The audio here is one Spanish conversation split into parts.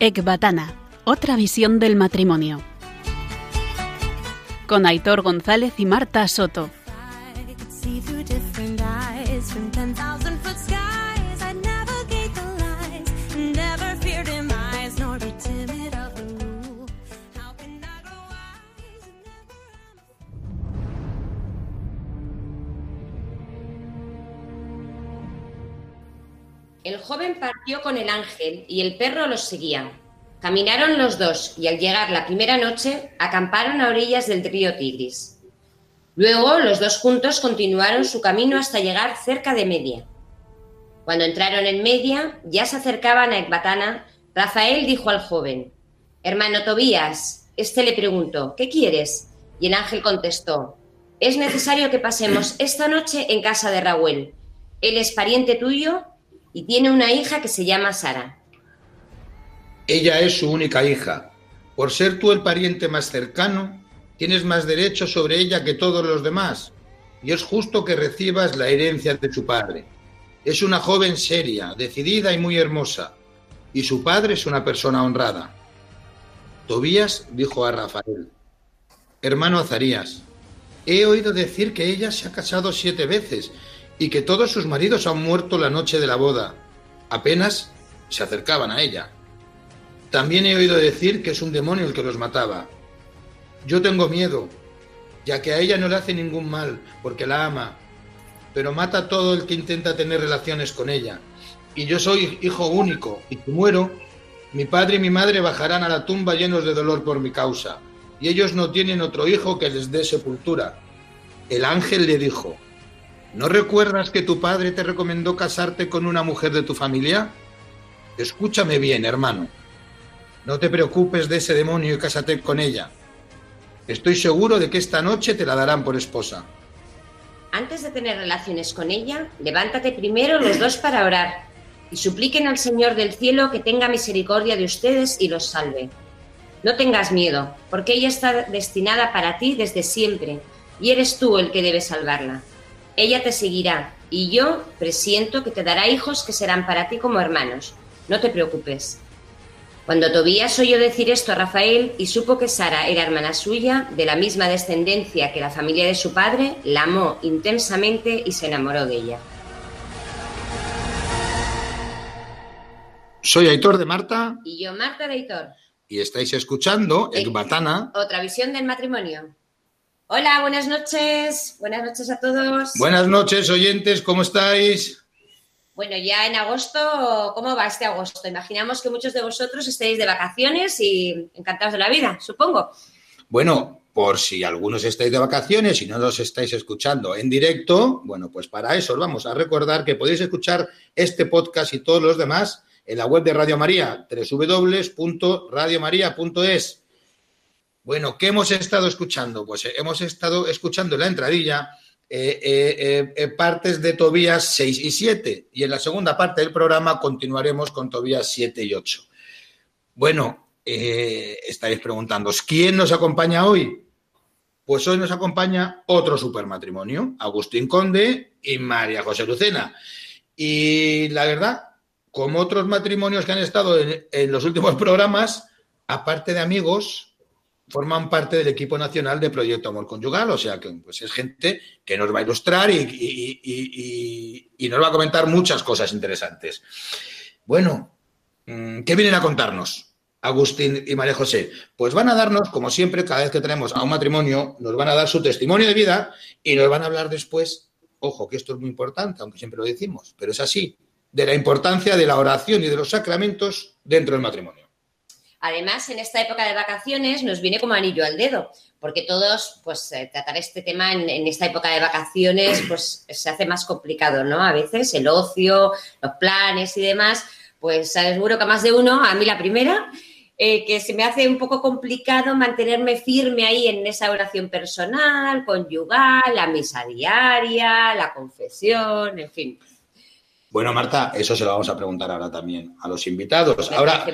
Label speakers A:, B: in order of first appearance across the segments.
A: Ecbatana, otra visión del matrimonio. Con Aitor González y Marta Soto.
B: Partió con el ángel y el perro los seguía. Caminaron los dos y al llegar la primera noche acamparon a orillas del río Tigris. Luego los dos juntos continuaron su camino hasta llegar cerca de Media. Cuando entraron en Media, ya se acercaban a Ecbatana, Rafael dijo al joven, Hermano Tobías, este le preguntó, ¿qué quieres? Y el ángel contestó, es necesario que pasemos esta noche en casa de Raúl. Él es pariente tuyo y tiene una hija que se llama Sara.
C: Ella es su única hija. Por ser tú el pariente más cercano, tienes más derecho sobre ella que todos los demás, y es justo que recibas la herencia de su padre. Es una joven seria, decidida y muy hermosa, y su padre es una persona honrada. Tobías dijo a Rafael, Hermano Azarías, he oído decir que ella se ha casado siete veces y que todos sus maridos han muerto la noche de la boda. Apenas se acercaban a ella. También he oído decir que es un demonio el que los mataba. Yo tengo miedo, ya que a ella no le hace ningún mal, porque la ama, pero mata a todo el que intenta tener relaciones con ella. Y yo soy hijo único, y si muero, mi padre y mi madre bajarán a la tumba llenos de dolor por mi causa, y ellos no tienen otro hijo que les dé sepultura. El ángel le dijo, ¿No recuerdas que tu padre te recomendó casarte con una mujer de tu familia? Escúchame bien, hermano. No te preocupes de ese demonio y cásate con ella. Estoy seguro de que esta noche te la darán por esposa.
B: Antes de tener relaciones con ella, levántate primero los dos para orar y supliquen al Señor del cielo que tenga misericordia de ustedes y los salve. No tengas miedo, porque ella está destinada para ti desde siempre y eres tú el que debe salvarla. Ella te seguirá y yo presiento que te dará hijos que serán para ti como hermanos. No te preocupes. Cuando Tobías oyó decir esto a Rafael y supo que Sara era hermana suya, de la misma descendencia que la familia de su padre, la amó intensamente y se enamoró de ella.
C: Soy Aitor de Marta.
B: Y yo Marta de Aitor.
C: Y estáis escuchando Ecbatana.
B: Otra visión del matrimonio. Hola, buenas noches. Buenas noches a todos.
C: Buenas noches, oyentes, ¿cómo estáis?
B: Bueno, ya en agosto, ¿cómo va este agosto? Imaginamos que muchos de vosotros estáis de vacaciones y encantados de la vida, supongo.
C: Bueno, por si algunos estáis de vacaciones y no nos estáis escuchando en directo, bueno, pues para eso os vamos a recordar que podéis escuchar este podcast y todos los demás en la web de Radio María, www.radiomaria.es bueno, ¿qué hemos estado escuchando? Pues eh, hemos estado escuchando en la entradilla eh, eh, partes de Tobías 6 y 7 y en la segunda parte del programa continuaremos con Tobías 7 y 8. Bueno, estaréis preguntando, ¿quién nos acompaña hoy? Pues hoy nos acompaña otro supermatrimonio, Agustín Conde y María José Lucena. Y la verdad, como otros matrimonios que han estado en los últimos programas, aparte de amigos, forman parte del equipo nacional de Proyecto Amor Conyugal, o sea que pues es gente que nos va a ilustrar y, nos va a comentar muchas cosas interesantes. Bueno, mm, ¿qué vienen a contarnos? Agustín y María José, pues van a darnos, como siempre, cada vez que tenemos a un matrimonio, nos van a dar su testimonio de vida y nos van a hablar después, ojo, que esto es muy importante, aunque siempre lo decimos, pero es así, de la importancia de la oración y de los sacramentos dentro del matrimonio.
B: Además, en esta época de vacaciones nos viene como anillo al dedo, porque todos, pues, eh, tratar este tema en, esta época de vacaciones, pues, se hace más complicado, ¿no? A veces el ocio, los planes y demás, pues, seguro que más de uno, a mí la primera, eh, que se me hace un poco complicado mantenerme firme ahí en esa oración personal, conyugal, la misa diaria, la confesión, en fin.
C: Bueno, Marta, eso se lo vamos a preguntar ahora también a los invitados. ahora,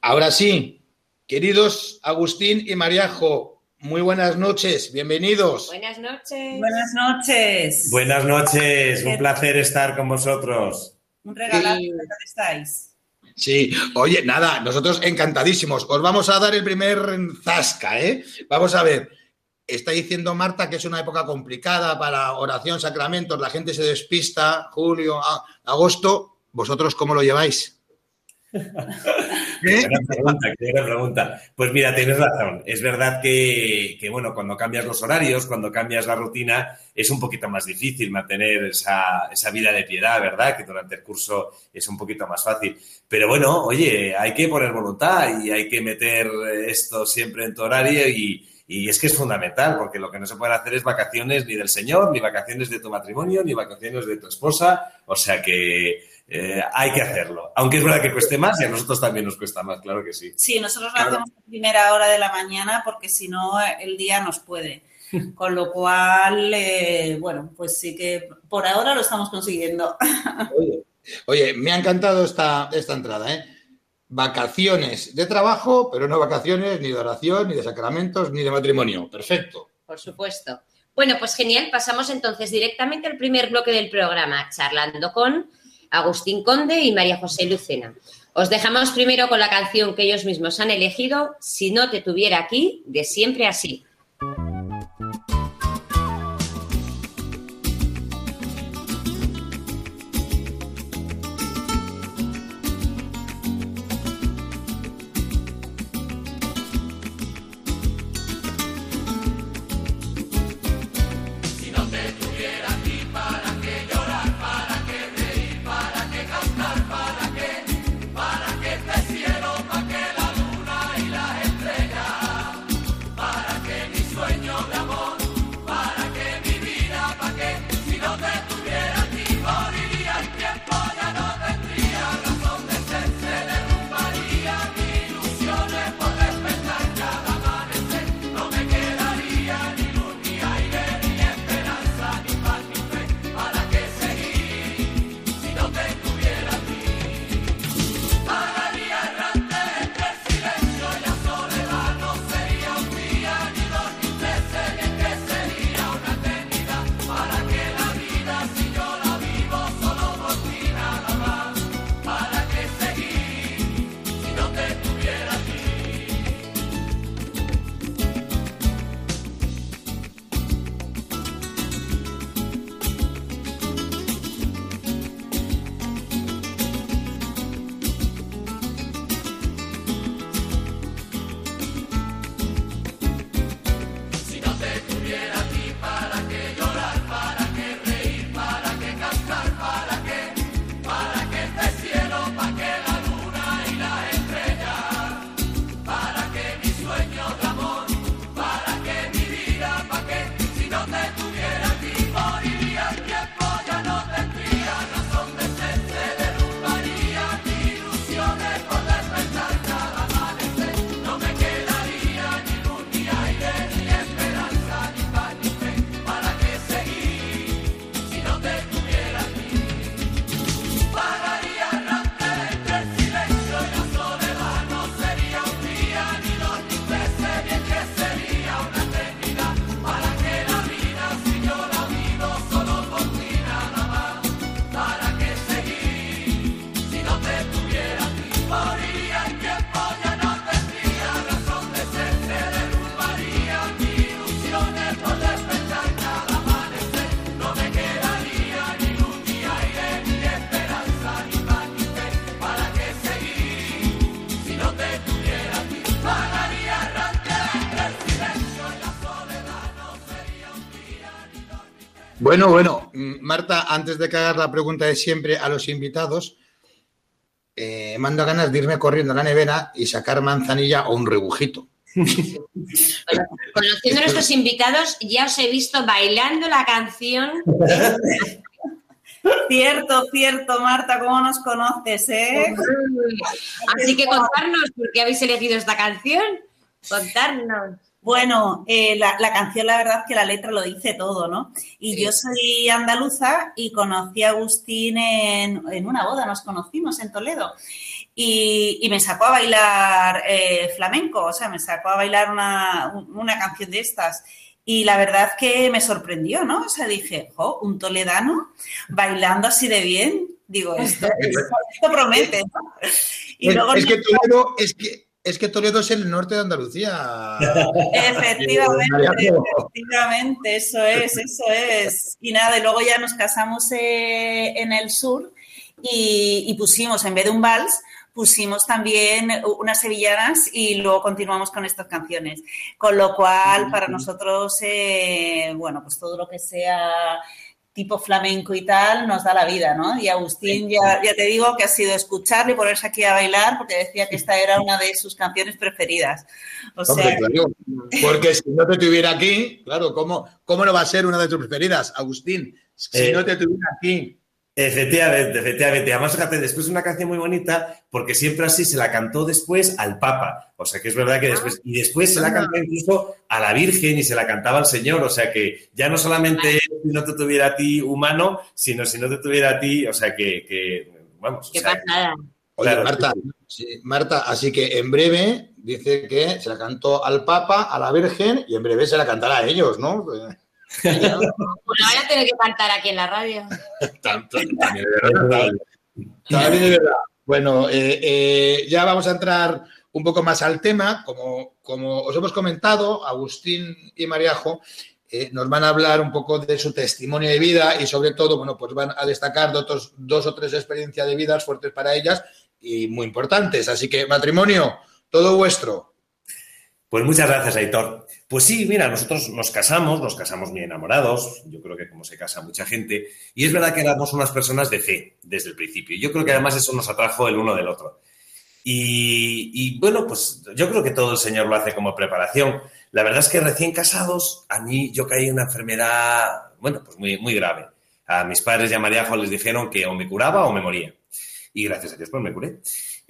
C: ahora sí, queridos Agustín y Mariajo, muy buenas noches, bienvenidos.
B: Buenas noches.
D: Buenas noches.
E: Buenas noches, un placer estar con vosotros.
D: Un regalo, ¿dónde estáis?
C: Sí, oye, nada, nosotros encantadísimos. Os vamos a dar el primer zasca, ¿eh? Vamos a ver. Está diciendo Marta que es una época complicada para oración, sacramentos, la gente se despista, julio, agosto. ¿Vosotros cómo lo lleváis?
D: Qué pregunta, qué pregunta. Pues mira, tienes razón. Es verdad que, bueno, cuando cambias los horarios, cuando cambias la rutina, es un poquito más difícil mantener esa, esa vida de piedad, ¿verdad? Que durante el curso es un poquito más fácil. Pero bueno, oye, hay que poner voluntad y hay que meter esto siempre en tu horario y, y es que es fundamental, porque lo que no se puede hacer es vacaciones ni del Señor, ni vacaciones de tu matrimonio, ni vacaciones de tu esposa. O sea que eh, hay que hacerlo. Aunque es verdad que cueste más y a nosotros también nos cuesta más, claro que sí.
E: Sí, nosotros lo hacemos a primera hora de la mañana porque si no el día nos puede. Con lo cual, eh, bueno, pues sí que por ahora lo estamos consiguiendo.
C: Oye, me ha encantado esta, esta entrada, ¿eh? Vacaciones de trabajo, pero no vacaciones ni de oración, ni de sacramentos, ni de matrimonio. Perfecto.
B: Por supuesto. Bueno, pues genial. Pasamos entonces directamente al primer bloque del programa, charlando con Agustín Conde y María José Lucena. Os dejamos primero con la canción que ellos mismos han elegido, Si no te tuviera aquí, de siempre así.
C: Bueno, bueno, Marta, antes de que hagas la pregunta de siempre a los invitados, eh, mando ganas de irme corriendo a la nevera y sacar manzanilla o un rebujito.
B: conociendo a nuestros invitados, ya os he visto bailando la canción.
E: Cierto, cierto, Marta, ¿cómo nos conoces, eh?
B: Así que contarnos por qué habéis elegido esta canción. Contarnos.
E: Bueno, eh, la, canción, la verdad es que la letra lo dice todo, ¿no? Y yo soy andaluza y conocí a Agustín en, una boda, nos conocimos en Toledo. Y, me sacó a bailar eh, flamenco, o sea, me sacó a bailar una, una, canción de estas. Y la verdad que me sorprendió, ¿no? O sea, dije, jo, un toledano bailando así de bien Digo, esto, esto, promete.
C: Y es, luego es, que Toledo, es, que, es que Toledo es el norte de Andalucía.
E: Efectivamente, efectivamente, eso es, eso es. Y nada, y luego ya nos casamos eh, en el sur y, y pusimos, en vez de un vals, pusimos también unas sevillanas y luego continuamos con estas canciones. Con lo cual, para nosotros, eh, bueno, pues todo lo que sea tipo flamenco y tal, nos da la vida, ¿no? Y Agustín, ya, ya te digo que ha sido escucharle y ponerse aquí a bailar porque decía que esta era una de sus canciones preferidas. O sea...
C: porque si no te tuviera aquí, claro, ¿cómo, ¿cómo no va a ser una de tus preferidas, Agustín? Si eh, no te tuviera aquí.
D: Efectivamente, efectivamente. Además, fíjate, después es una canción muy bonita porque siempre así se la cantó después al Papa. O sea que es verdad que después. Y después se la cantó incluso a la Virgen y se la cantaba al Señor. O sea que ya no solamente si no te tuviera a ti humano, sino si no te tuviera a ti. O sea que. que vamos.
B: Qué pasada.
C: Oye, Marta, sí, Marta, así que en breve dice que se la cantó al Papa, a la Virgen y en breve se la cantará a ellos, ¿no?
B: Bueno, voy a tener que cantar aquí en la radio.
C: también de verdad. También de verdad. Bueno, eh, eh, ya vamos a entrar un poco más al tema. Como, como os hemos comentado, Agustín y Mariajo eh, nos van a hablar un poco de su testimonio de vida y sobre todo, bueno, pues van a destacar dos, dos o tres experiencias de vidas fuertes para ellas y muy importantes. Así que, matrimonio, todo vuestro.
D: Pues muchas gracias, Aitor. Pues sí, mira, nosotros nos casamos, nos casamos muy enamorados, yo creo que como se casa mucha gente, y es verdad que éramos unas personas de fe desde el principio. Yo creo que además eso nos atrajo el uno del otro. Y, bueno, pues yo creo que todo el Señor lo hace como preparación. La verdad es que recién casados, a mí yo caí en una enfermedad, bueno, pues muy, muy grave. A mis padres y a María les dijeron que o me curaba o me moría. Y gracias a Dios, pues me curé.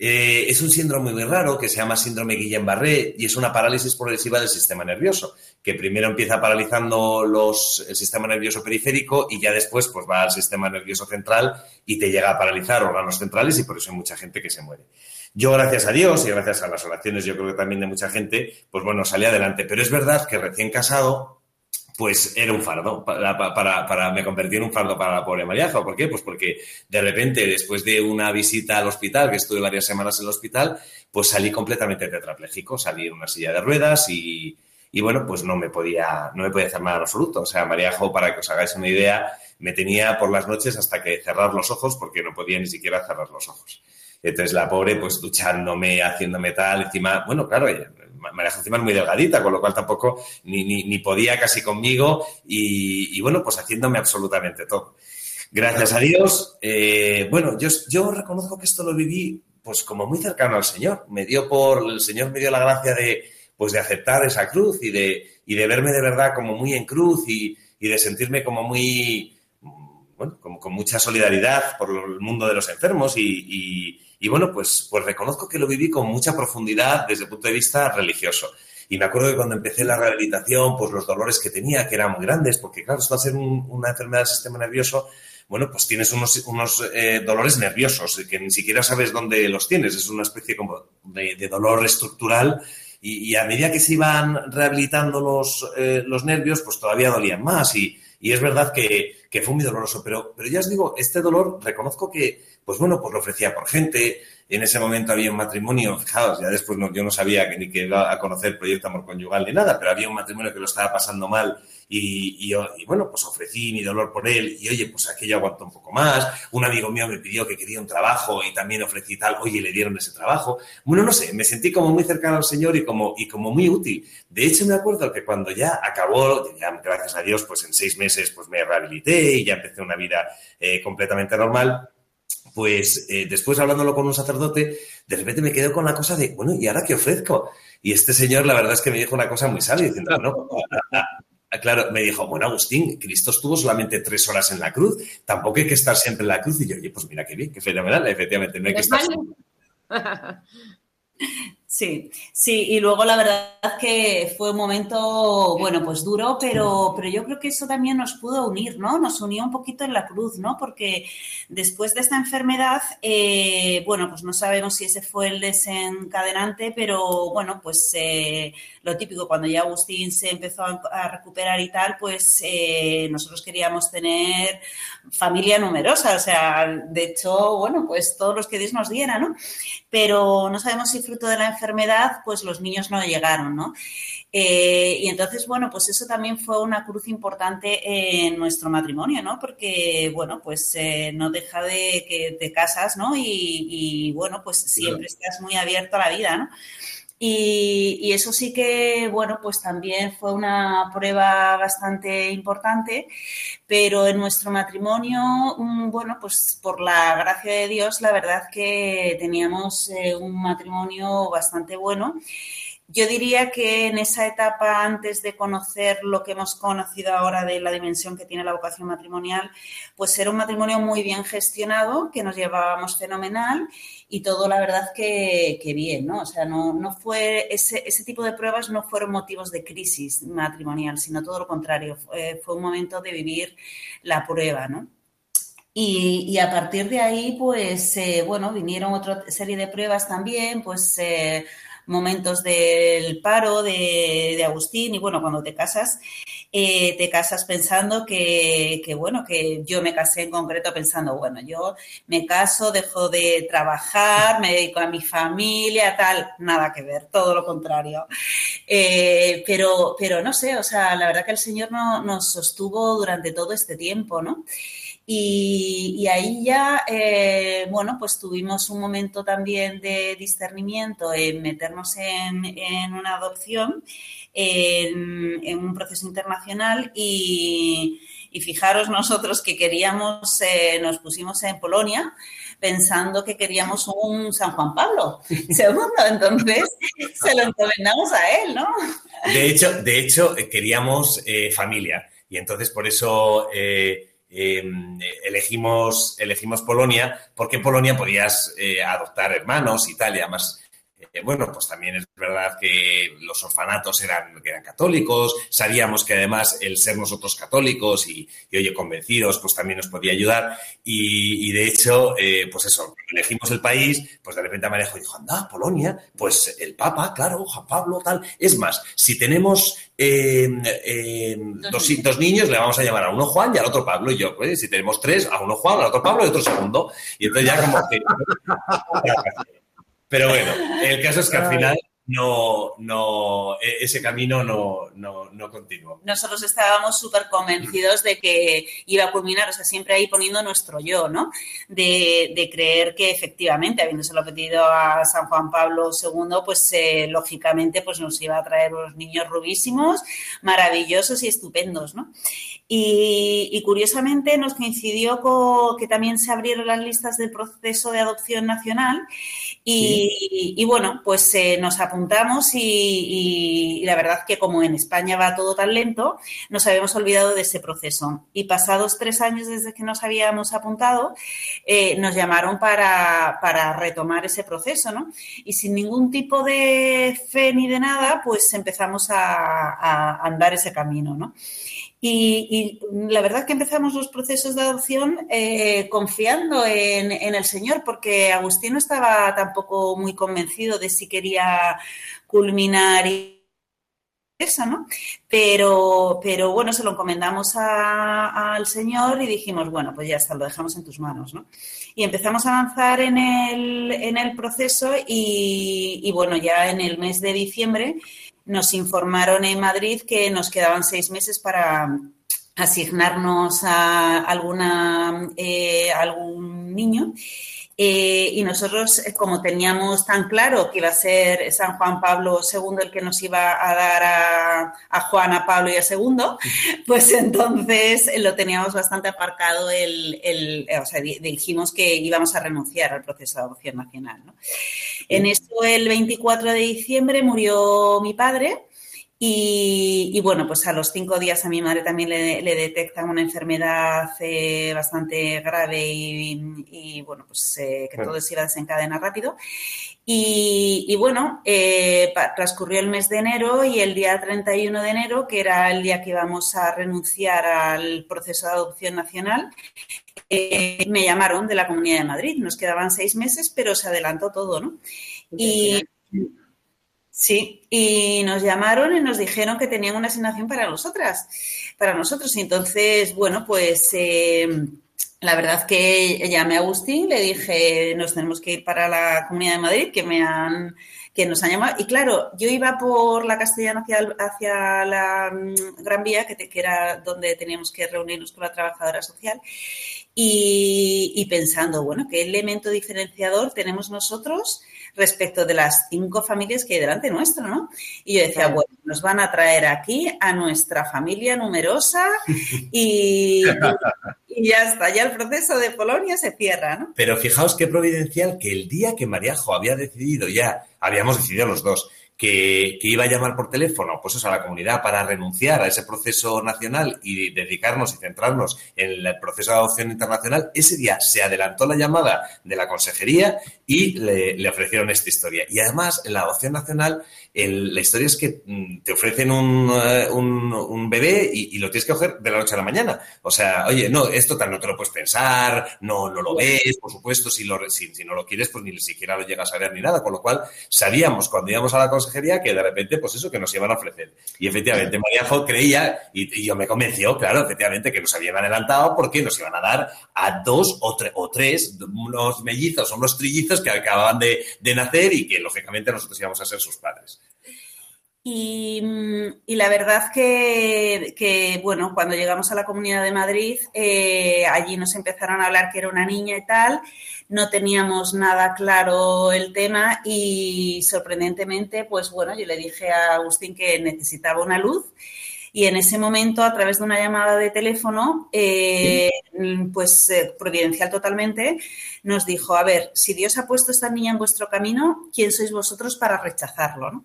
D: Eh, es un síndrome muy raro que se llama síndrome Guillain-Barré y es una parálisis progresiva del sistema nervioso, que primero empieza paralizando los, el sistema nervioso periférico y ya después pues, va al sistema nervioso central y te llega a paralizar órganos centrales y por eso hay mucha gente que se muere. Yo, gracias a Dios y gracias a las oraciones, yo creo que también de mucha gente, pues bueno, salí adelante. Pero es verdad que recién casado, pues era un fardo, para, para, me convertí en un fardo para la pobre Mariaja. ¿Por qué? Pues porque de repente, después de una visita al hospital, que estuve varias semanas en el hospital, pues salí completamente tetrapléjico, salí en una silla de ruedas y, y bueno, pues no me podía, no me podía hacer nada en absoluto. O sea, Mariajo, para que os hagáis una idea, me tenía por las noches hasta que cerrar los ojos porque no podía ni siquiera cerrar los ojos. Entonces la pobre, pues duchándome, haciéndome tal, encima, bueno, claro, ella, María encima es muy delgadita, con lo cual tampoco ni, ni, ni podía casi conmigo y, y, bueno, pues haciéndome absolutamente todo. Gracias a Dios, eh, bueno, yo, yo reconozco que esto lo viví pues como muy cercano al Señor. Me dio por, el Señor me dio la gracia de, pues de aceptar esa cruz y de, y de verme de verdad como muy en cruz y, y de sentirme como muy, bueno, como con mucha solidaridad por el mundo de los enfermos y, y bueno, pues, pues reconozco que lo viví con mucha profundidad desde el punto de vista religioso. Y me acuerdo que cuando empecé la rehabilitación, pues los dolores que tenía, que eran muy grandes, porque claro, esto al ser un, una enfermedad del sistema nervioso, bueno, pues tienes unos, unos eh, dolores nerviosos que ni siquiera sabes dónde los tienes. Es una especie como de, dolor estructural y, y, a medida que se iban rehabilitando los, eh, los nervios, pues todavía dolían más. Y, y es verdad que, fue muy doloroso. Pero, pero ya os digo, este dolor reconozco que, pues bueno, pues lo ofrecía por gente. En ese momento había un matrimonio, fijaos, ya después yo no sabía que ni que iba a conocer el proyecto Amor Conyugal ni nada, pero había un matrimonio que lo estaba pasando mal y, y, y, bueno, pues ofrecí mi dolor por él y oye, pues aquello aguantó un poco más. Un amigo mío me pidió que quería un trabajo y también ofrecí tal, oye, le dieron ese trabajo. Bueno, no sé, me sentí como muy cercano al Señor y como, y como muy útil. De hecho, me acuerdo que cuando ya acabó, ya gracias a Dios, pues en seis meses pues me rehabilité y ya empecé una vida eh, completamente normal pues eh, después hablándolo con un sacerdote, de repente me quedo con la cosa de, bueno, ¿y ahora qué ofrezco? Y este señor, la verdad es que me dijo una cosa muy sabia, diciendo, no, claro, me dijo, bueno, Agustín, Cristo estuvo solamente tres horas en la cruz, tampoco hay que estar siempre en la cruz. Y yo, oye, pues mira qué bien, qué fenomenal, efectivamente, no hay que estar siempre.
E: Sí, sí, y luego la verdad que fue un momento, bueno, pues duro, pero, pero yo creo que eso también nos pudo unir, ¿no? Nos unió un poquito en la cruz, ¿no? Porque después de esta enfermedad, eh, bueno, pues no sabemos si ese fue el desencadenante, pero bueno, pues eh, lo típico, cuando ya Agustín se empezó a, recuperar y tal, pues eh, nosotros queríamos tener familia numerosa, o sea, de hecho, bueno, pues todos los que Dios nos diera, ¿no? Pero no sabemos si fruto de la enfermedad pues los niños no llegaron, ¿no? Eh, y entonces, bueno, pues eso también fue una cruz importante en nuestro matrimonio, ¿no? Porque, bueno, pues eh, no deja de que te casas, ¿no? Y, bueno, pues siempre estás muy abierto a la vida, ¿no? Y, eso sí que, bueno, pues también fue una prueba bastante importante, pero en nuestro matrimonio, mm, bueno, pues por la gracia de Dios, la verdad que teníamos eh, un matrimonio bastante bueno. Yo diría que en esa etapa, antes de conocer lo que hemos conocido ahora de la dimensión que tiene la vocación matrimonial, pues era un matrimonio muy bien gestionado, que nos llevábamos fenomenal y todo, la verdad, que, bien, ¿no? O sea, no, no fue, ese, ese, tipo de pruebas no fueron motivos de crisis matrimonial, sino todo lo contrario, fue, un momento de vivir la prueba, ¿no? Y, a partir de ahí, pues, eh, bueno, vinieron otra serie de pruebas también, pues... Eh, momentos del paro de, Agustín y bueno, cuando te casas, eh, te casas pensando que, que, bueno, que yo me casé en concreto pensando, bueno, yo me caso, dejo de trabajar, me dedico a mi familia, tal, nada que ver, todo lo contrario. Eh, pero, pero no sé, o sea, la verdad que el Señor no, nos sostuvo durante todo este tiempo, ¿no? Y, ahí ya, eh, bueno, pues tuvimos un momento también de discernimiento en meternos en, una adopción, en, un proceso internacional y, fijaros nosotros que queríamos, eh, nos pusimos en Polonia pensando que queríamos un San Juan Pablo segundo, entonces se lo encomendamos a él, ¿no?
D: De hecho, de hecho queríamos eh, familia y entonces por eso... Em, elegimos, elegimos Polonia porque Polonia podías eh, adoptar hermanos y tal, y además eh, bueno, pues también es verdad que los orfanatos eran, eran católicos, sabíamos que además el ser nosotros católicos y, oye, convencidos, pues también nos podía ayudar. Y, de hecho, eh, pues eso, elegimos el país, pues de repente Marejo dijo, anda, Polonia, pues el Papa, claro, Juan Pablo, tal. Es más, si tenemos eh, dos, dos, niños, le vamos a llamar a uno Juan y al otro Pablo. Y yo, pues si tenemos tres, a uno Juan, al otro Pablo y otro segundo. Y entonces ya como que... Pero bueno, el caso es que al final no, no, e, ese camino no, no, no continuó.
E: Nosotros estábamos súper convencidos de que iba a culminar, o sea, siempre ahí poniendo nuestro yo, ¿no? De, de creer que efectivamente, habiéndoselo pedido a San Juan Pablo II, pues eh, lógicamente pues nos iba a traer unos niños rubísimos, maravillosos y estupendos, ¿no? Y, curiosamente nos coincidió con que también se abrieron las listas del proceso de adopción nacional y, bueno, pues eh, nos apuntamos y, la verdad que como en España va todo tan lento, nos habíamos olvidado de ese proceso. Y pasados tres años desde que nos habíamos apuntado, eh, nos llamaron para, para, retomar ese proceso, ¿no? Y sin ningún tipo de fe ni de nada, pues empezamos a, a andar ese camino, ¿no? Y, la verdad que empezamos los procesos de adopción eh, confiando en, el Señor, porque Agustín no estaba tampoco muy convencido de si quería culminar eso, ¿no? Pero, pero bueno, se lo encomendamos al Señor y dijimos, bueno, pues ya está, lo dejamos en tus manos, ¿no? Y empezamos a avanzar en el, en el proceso y, y, bueno, ya en el mes de diciembre nos informaron en Madrid que nos quedaban seis meses para asignarnos a alguna, eh, algún niño. Eh, y nosotros, eh, como teníamos tan claro que iba a ser San Juan Pablo II el que nos iba a dar a, a Juan, a Pablo y a segundo, pues entonces lo teníamos bastante aparcado. El, el, o sea, dijimos que íbamos a renunciar al proceso de adopción nacional. ¿no? En eso, el 24 de diciembre murió mi padre Y, bueno, pues a los cinco días a mi madre también le, detectan una enfermedad eh, bastante grave y, bueno, pues eh, que todo se iba a desencadenar rápido. Y, bueno, eh, transcurrió el mes de enero y el día 31 de enero, que era el día que íbamos a renunciar al proceso de adopción nacional, me llamaron de la Comunidad de Madrid. Nos quedaban seis meses, pero se adelantó todo, ¿no? Y, Sí, y nos llamaron y nos dijeron que tenían una asignación para nosotras, para nosotros. Y entonces, bueno, pues eh, la verdad que llamé a Agustín, le dije, nos tenemos que ir para la Comunidad de Madrid, que me han que nos han llamado. Y claro, yo iba por la Castellana hacia, hacia la mm, Gran Vía, que, que, era donde teníamos que reunirnos con la trabajadora social, y, y pensando, bueno, ¿qué elemento diferenciador tenemos nosotros? Respecto de las cinco familias que hay delante nuestro, ¿no? Y yo decía, bueno, nos van a traer aquí a nuestra familia numerosa y, y, ya está, ya el proceso de Polonia se cierra, ¿no?
D: Pero fijaos qué providencial que el día que Mariajo había decidido ya, habíamos decidido los dos, que, iba a llamar por teléfono pues a la comunidad para renunciar a ese proceso nacional y dedicarnos y centrarnos en el proceso de adopción internacional, ese día se adelantó la llamada de la consejería y le, ofrecieron esta historia. Y además, en la adopción nacional, la historia es que mm, te ofrecen un, eh, un, bebé y, lo tienes que coger de la noche a la mañana. O sea, oye, no, esto tal no te lo puedes pensar, no, no lo ves, por supuesto, si, lo, si, si no lo quieres, pues ni siquiera lo llegas a ver ni nada. Con lo cual, sabíamos cuando íbamos a la consejería que de repente, pues eso, que nos iban a ofrecer. Y efectivamente, María Jo creía, y, yo me convenció, claro, efectivamente, que nos habían adelantado porque nos iban a dar a dos o, o tres, unos mellizos, unos trillizos que acababan de, nacer y que, lógicamente, nosotros íbamos a ser sus padres.
E: Y, la verdad que, bueno, cuando llegamos a la Comunidad de Madrid, eh, allí nos empezaron a hablar que era una niña y tal, no teníamos nada claro el tema y sorprendentemente, pues bueno, yo le dije a Agustín que necesitaba una luz y en ese momento, a través de una llamada de teléfono, eh, pues eh, providencial totalmente, nos dijo, a ver, si Dios ha puesto esta niña en vuestro camino, ¿quién sois vosotros para rechazarlo?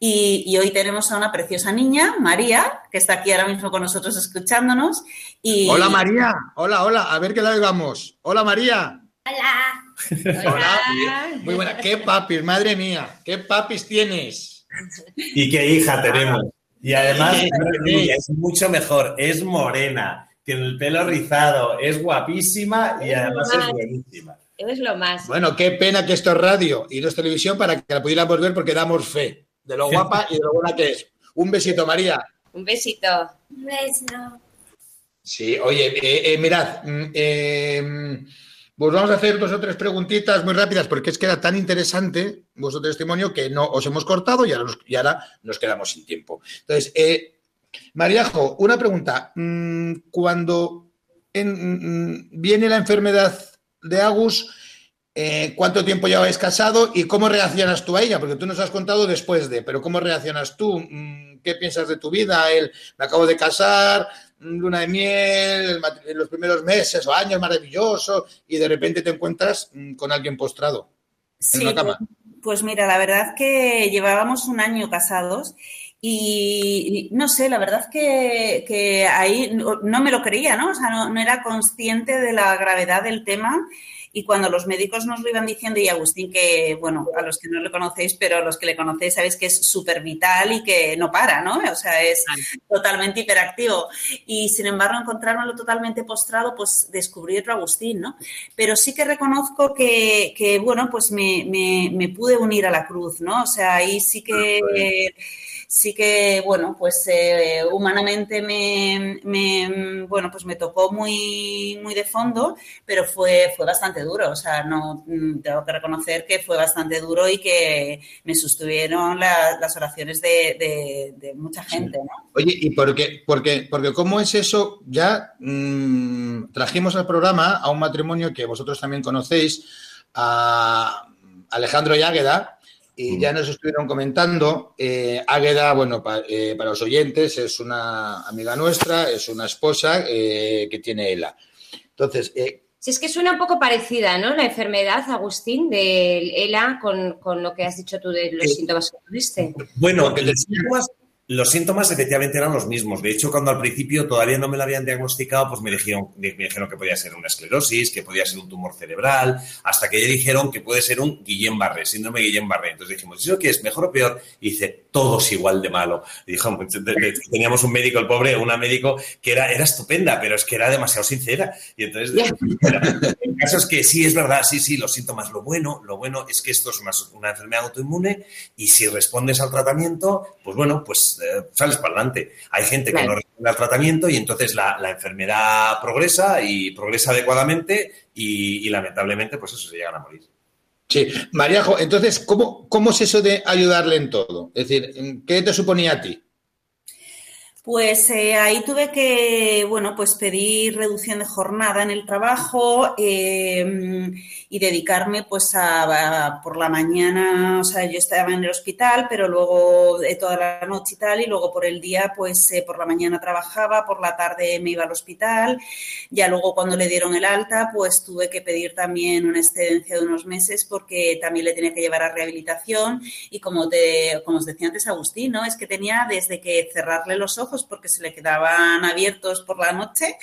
E: Y, hoy tenemos a una preciosa niña, María, que está aquí ahora mismo con nosotros escuchándonos. Y...
C: Hola María, hola, hola, a ver qué la oigamos. Hola María.
B: Hola.
C: Hola. Muy buena. ¿Qué papis, madre mía? ¿Qué papis tienes?
D: Y qué hija tenemos. Y además es mucho mejor, es morena, tiene el pelo rizado, es guapísima y además es buenísima.
B: Es lo más.
C: Bueno, qué pena que esto es radio y no es televisión para que la pudiéramos ver porque damos fe de lo guapa y de lo buena que es. Un besito, María.
B: Un besito.
F: Un beso.
C: Sí, oye, eh, eh, mirad, mm, eh, pues vamos a hacer dos o tres preguntitas muy rápidas porque es que era tan interesante vuestro testimonio que no os hemos cortado y ahora nos, quedamos sin tiempo. Entonces, eh, Mariajo, una pregunta. Mm, cuando mm, viene la enfermedad de Agus, eh, ¿cuánto tiempo lleváis casado y cómo reaccionas tú a ella? Porque tú nos has contado después de, pero ¿cómo reaccionas tú? Mm, ¿Qué piensas de tu vida? El, me acabo de casar, luna de miel, los primeros meses o años maravillosos y de repente te encuentras mm, con alguien postrado en la cama.
E: Pues, mira, la verdad que llevábamos un año casados y, no sé, la verdad que, que ahí no, me lo creía, ¿no? O sea, no, no era consciente de la gravedad del tema y cuando los médicos nos lo iban diciendo, y Agustín, que, bueno, a los que no le conocéis, pero a los que le conocéis sabéis que es súper vital y que no para, ¿no? O sea, es totalmente hiperactivo. Y sin embargo, encontrármelo totalmente postrado, pues descubrí otro Agustín, ¿no? Pero sí que reconozco que, que bueno, pues me, me, me, pude unir a la cruz, ¿no? O sea, ahí sí que sí que, bueno, pues eh, humanamente me, me, bueno, pues me tocó muy, muy de fondo, pero fue, fue bastante duro. O sea, no mm, tengo que reconocer que fue bastante duro y que me sostuvieron las oraciones de, mucha gente, ¿no?
C: Oye, ¿y por qué? Porque, porque ¿cómo es eso? Ya mm, trajimos al programa a un matrimonio que vosotros también conocéis, a Alejandro Yágueda, y ya nos estuvieron comentando, eh, Águeda, bueno, eh, para los oyentes, es una amiga nuestra, es una esposa eh, que tiene ELA. Entonces... Eh,
B: si es que suena un poco parecida, ¿no? La enfermedad, Agustín, de ELA con, lo que has dicho tú de los síntomas que tuviste.
D: Bueno, los síntomas, Los síntomas efectivamente eran los mismos. De hecho, cuando al principio todavía no me lo habían diagnosticado, pues me dijeron, me dijeron que podía ser una esclerosis, que podía ser un tumor cerebral, hasta que ya dijeron que puede ser un Guillain-Barré, síndrome Guillain-Barré. Entonces dijimos, ¿eso qué es? ¿Mejor o peor? Y dice, todos igual de malo. Y dijo, pues, teníamos un médico, el pobre, una médico que era, era estupenda, pero es que era demasiado sincera. Y entonces, el caso es que sí, es verdad, sí, sí, los síntomas. Lo bueno, lo bueno es que esto es una, una enfermedad autoinmune y si respondes al tratamiento, pues bueno, pues eh, sales para adelante. Hay gente que no responde al tratamiento y entonces la, enfermedad progresa y progresa adecuadamente y, lamentablemente pues eso se llegan a morir.
C: Sí, Mariajo, entonces, ¿cómo, ¿cómo es eso de ayudarle en todo? Es decir, ¿qué te suponía a ti?
E: Pues eh, ahí tuve que, bueno, pues pedir reducción de jornada en el trabajo em, y dedicarme pues a, por la mañana, o sea, yo estaba en el hospital, pero luego de toda la noche y tal, y luego por el día pues eh, por la mañana trabajaba, por la tarde me iba al hospital, ya luego cuando le dieron el alta pues tuve que pedir también una excedencia de unos meses porque también le tenía que llevar a rehabilitación y como, te, como os decía antes Agustín, ¿no? Es que tenía desde que cerrarle los ojos porque se le quedaban abiertos por la noche,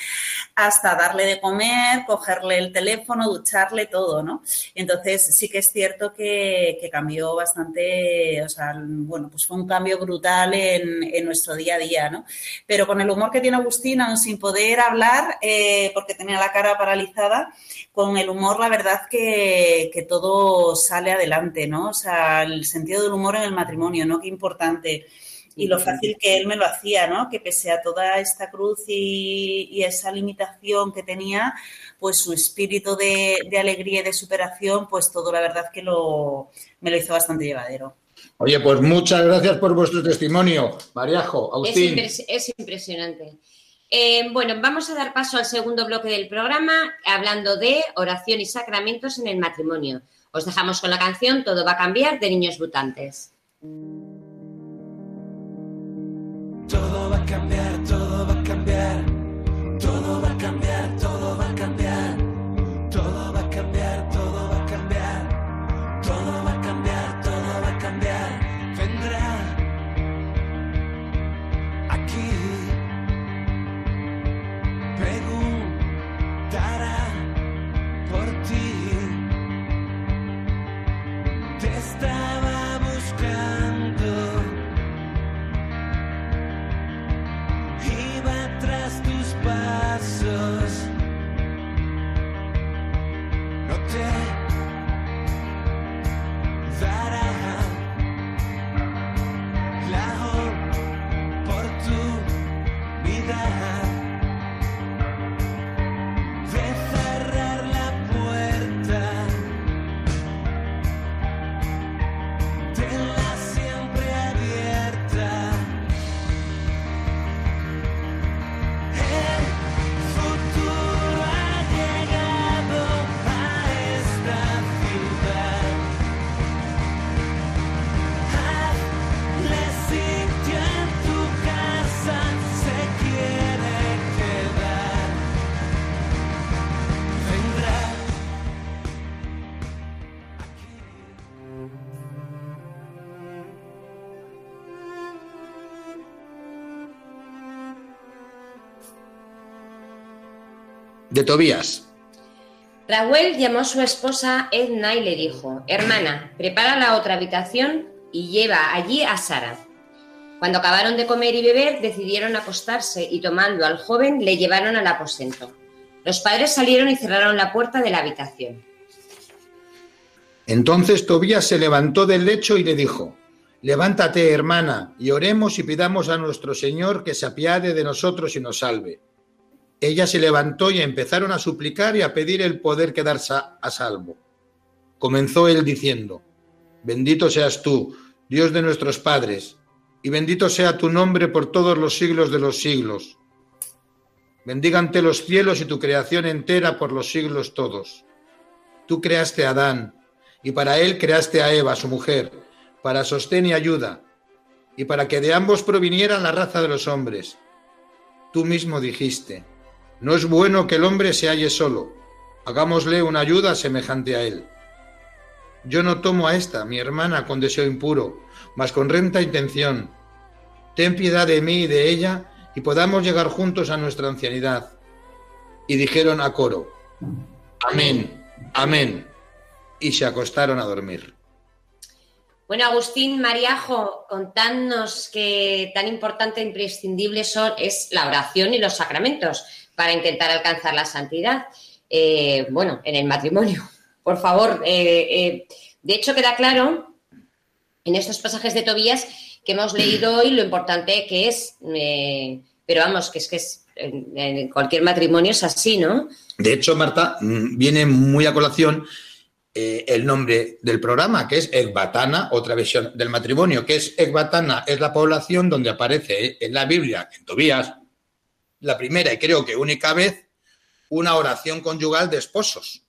E: hasta darle de comer, cogerle el teléfono, ducharle, todo, ¿no? Entonces sí que es cierto que, cambió bastante, o sea, bueno, pues fue un cambio brutal en, nuestro día a día, ¿no? Pero con el humor que tiene Agustín, aún sin poder hablar, eh, porque tenía la cara paralizada, con el humor la verdad que, que todo sale adelante, ¿no? O sea, el sentido del humor en el matrimonio, ¿no? Qué importante y lo fácil que él me lo hacía, ¿no? Que pese a toda esta cruz y, esa limitación que tenía, pues su espíritu de, alegría y de superación, pues todo la verdad que lo, me lo hizo bastante llevadero.
C: Oye, pues muchas gracias por vuestro testimonio, Mariajo, Agustín.
B: Es, impresionante. Eh, bueno, vamos a dar paso al segundo bloque del programa, hablando de oración y sacramentos en el matrimonio. Os dejamos con la canción Todo va a cambiar de Niños Mutantes.
F: Todo va a cambiar, todo
C: Tobías.
B: Raúl llamó a su esposa Edna y le dijo, hermana, prepara la otra habitación y lleva allí a Sara. Cuando acabaron de comer y beber, decidieron acostarse y tomando al joven le llevaron al aposento. Los padres salieron y cerraron la puerta de la habitación.
C: Entonces Tobías se levantó del lecho y le dijo, Levántate, hermana, y oremos y pidamos a nuestro Señor que se apiade de nosotros y nos salve. Ella se levantó y empezaron a suplicar y a pedir el poder quedarse a salvo. Comenzó él diciendo, Bendito seas tú, Dios de nuestros padres, y bendito sea tu nombre por todos los siglos de los siglos. Bendígante los cielos y tu creación entera por los siglos todos. Tú creaste a Adán, y para él creaste a Eva, su mujer, para sostén y ayuda, y para que de ambos provinieran la raza de los hombres. Tú mismo dijiste, no es bueno que el hombre se halle solo. Hagámosle una ayuda semejante a él. Yo no tomo a esta, mi hermana, con deseo impuro, mas con renta intención. ten piedad de mí y de ella, y podamos llegar juntos a nuestra ancianidad. Y dijeron a coro, Amén, amén. Y se acostaron a dormir.
B: Bueno, Agustín, Mariajo, contadnos que tan importante e imprescindible son, es la oración y los sacramentos para intentar alcanzar la santidad. Eh, bueno, en el matrimonio, por favor. eh, eh, de hecho, queda claro en estos pasajes de Tobías que hemos leído hoy lo importante que es. pero vamos, que es que es, en, cualquier matrimonio es así, ¿no?
C: De hecho, Marta, mm, viene muy a colación el nombre del programa, que es Ecbatana, otra versión del matrimonio, que es Ecbatana, es la población donde aparece en la Biblia, en Tobías, la primera y creo que única vez, una oración conyugal de esposos.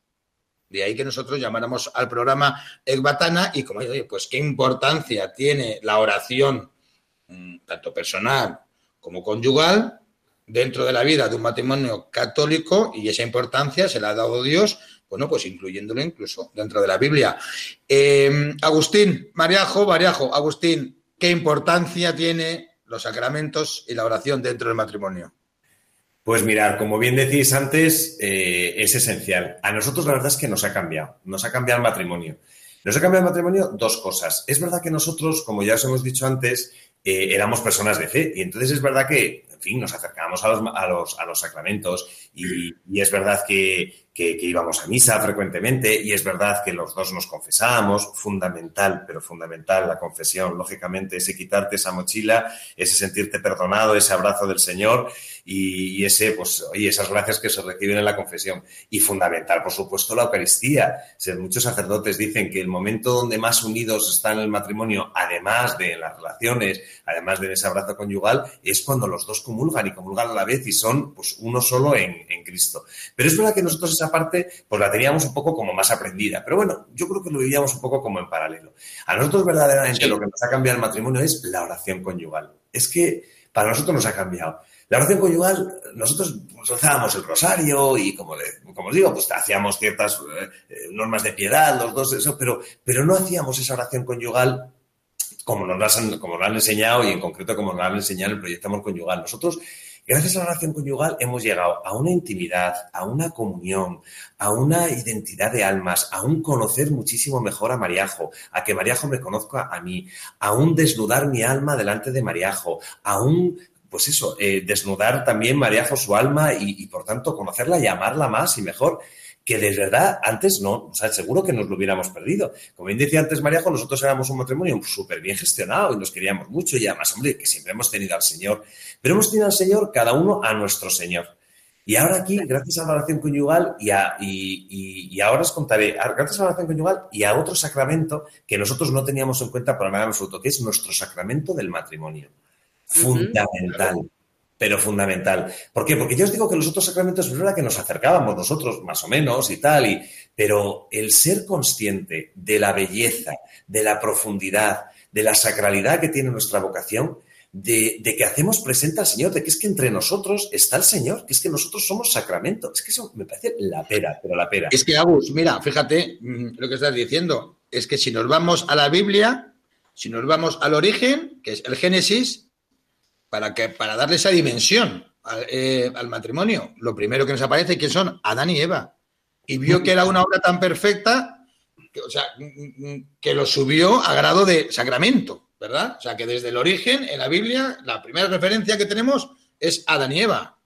C: De ahí que nosotros llamáramos al programa Ecbatana y como oye, pues qué importancia tiene la oración, mm, tanto personal como conyugal, dentro de la vida de un matrimonio católico y esa importancia se la ha dado Dios, bueno, pues incluyéndolo incluso dentro de la Biblia. Eh, Agustín, Mariajo, Mariajo, Agustín, ¿qué importancia tiene los sacramentos y la oración dentro del matrimonio?
D: Pues mirar, como bien decís antes, eh, es esencial. A nosotros la verdad es que nos ha cambiado, nos ha cambiado el matrimonio. Nos ha cambiado el matrimonio dos cosas. Es verdad que nosotros, como ya os hemos dicho antes, eh, éramos personas de fe y entonces es verdad que, en fin, nos acercábamos a los, a los, a los sacramentos y, y es verdad que, que, que, íbamos a misa frecuentemente y es verdad que los dos nos confesábamos, fundamental, pero fundamental la confesión, lógicamente, ese quitarte esa mochila, ese sentirte perdonado, ese abrazo del Señor y, y ese, pues, oye, esas gracias que se reciben en la confesión. Y fundamental, por supuesto, la Eucaristía. O sea, muchos sacerdotes dicen que el momento donde más unidos están en el matrimonio, además de en las relaciones, además de ese abrazo conyugal, es cuando los dos comulgan y comulgan a la vez y son pues uno solo en, en Cristo. Pero es verdad que nosotros esa parte pues la teníamos un poco como más aprendida. Pero bueno, yo creo que lo vivíamos un poco como en paralelo. A nosotros verdaderamente sí. lo que nos ha cambiado el matrimonio es la oración conyugal. Es que para nosotros nos ha cambiado. La oración conyugal, nosotros rezábamos el rosario y, como, le, como os digo, pues hacíamos ciertas eh, normas de piedad, los dos, eso, pero, pero no hacíamos esa oración conyugal como nos, han, como nos han enseñado y en concreto como nos han enseñado en el proyecto Amor Conyugal. Nosotros, gracias a la oración conyugal, hemos llegado a una intimidad, a una comunión, a una identidad de almas, a un conocer muchísimo mejor a Mariajo, a que Mariajo me conozca a mí, a un desnudar mi alma delante de Mariajo, a un pues eso, eh, desnudar también Mariajo su alma y, y, por tanto conocerla y amarla más y mejor que de verdad antes no, o sea, seguro que nos lo hubiéramos perdido. Como bien decía antes Mariajo, nosotros éramos un matrimonio súper bien gestionado y nos queríamos mucho y además, hombre, que siempre hemos tenido al Señor, pero hemos tenido al Señor cada uno a nuestro Señor. Y ahora aquí, gracias a la oración conyugal, y, a, y, y, y, ahora os contaré, gracias a la oración conyugal y a otro sacramento que nosotros no teníamos en cuenta para nada en absoluto, que es nuestro sacramento del matrimonio fundamental. Pero fundamental. ¿Por qué? Porque yo os digo que los otros sacramentos es verdad que nos acercábamos nosotros, más o menos, y tal, y, pero el ser consciente de la belleza, de la profundidad, de la sacralidad que tiene nuestra vocación, de, de, que hacemos presente al Señor, de que es que entre nosotros está el Señor, que es que nosotros somos sacramento. Es que eso me parece la pera, pero la pera.
C: Es que, Agus, mira, fíjate mm, lo que estás diciendo. Es que si nos vamos a la Biblia, si nos vamos al origen, que es el Génesis, para, que, para darle esa dimensión al, eh, al, matrimonio. Lo primero que nos aparece que son Adán y Eva. Y vio que era una obra tan perfecta que, o sea, que lo subió a grado de sacramento, ¿verdad? O sea, que desde el origen, en la Biblia, la primera referencia que tenemos es Adán y Eva.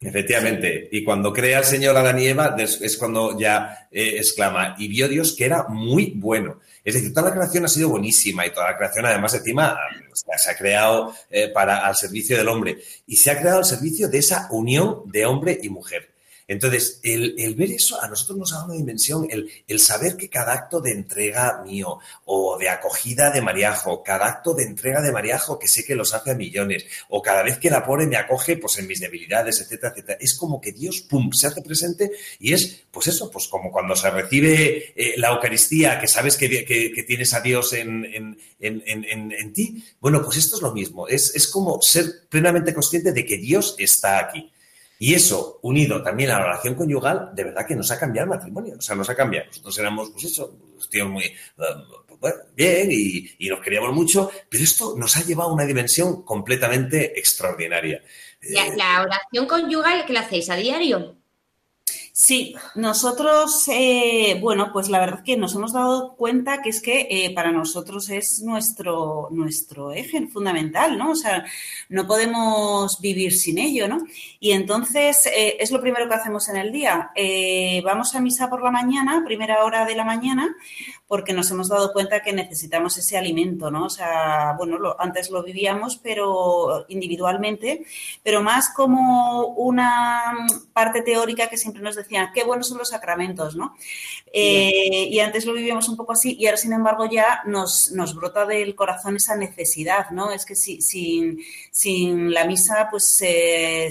D: Efectivamente, y cuando crea el Señor Adán y Eva es cuando ya eh, exclama, y vio Dios que era muy bueno. Es decir, toda la creación ha sido buenísima y toda la creación además encima se ha creado eh, para al servicio del hombre y se ha creado al servicio de esa unión de hombre y mujer. Entonces, el, el, ver eso a nosotros nos da una dimensión, el, el, saber que cada acto de entrega mío o de acogida de Mariajo, cada acto de entrega de Mariajo que sé que los hace a millones, o cada vez que la pone me acoge pues en mis debilidades, etcétera, etcétera, es como que Dios, pum, se hace presente y es, pues eso, pues como cuando se recibe eh, la Eucaristía, que sabes que, que, que tienes a Dios en, en, en, en, ti, bueno, pues esto es lo mismo, es, es como ser plenamente consciente de que Dios está aquí. Y eso, unido también a la relación conyugal, de verdad que nos ha cambiado el matrimonio. O sea, nos ha cambiado. Nosotros éramos, pues eso, tíos muy bueno, bien y, nos queríamos mucho, pero esto nos ha llevado a una dimensión completamente extraordinaria.
B: La, la oración conyugal, ¿qué la hacéis a diario?
E: Sí, nosotros, eh, bueno, pues la verdad que nos hemos dado cuenta que es que eh, para nosotros es nuestro, nuestro eje fundamental, ¿no? O sea, no podemos vivir sin ello, ¿no? Y entonces eh, es lo primero que hacemos en el día. Vamos a misa por la mañana, primera hora de la mañana, porque nos hemos dado cuenta que necesitamos ese alimento, ¿no? O sea, bueno, antes lo vivíamos, pero individualmente, pero más como una parte teórica que siempre nos decían, qué buenos son los sacramentos, ¿no? Eh, y antes lo vivíamos un poco así y ahora, sin embargo, ya nos, nos brota del corazón esa necesidad, ¿no? Es que si, sin, la misa, pues, eh,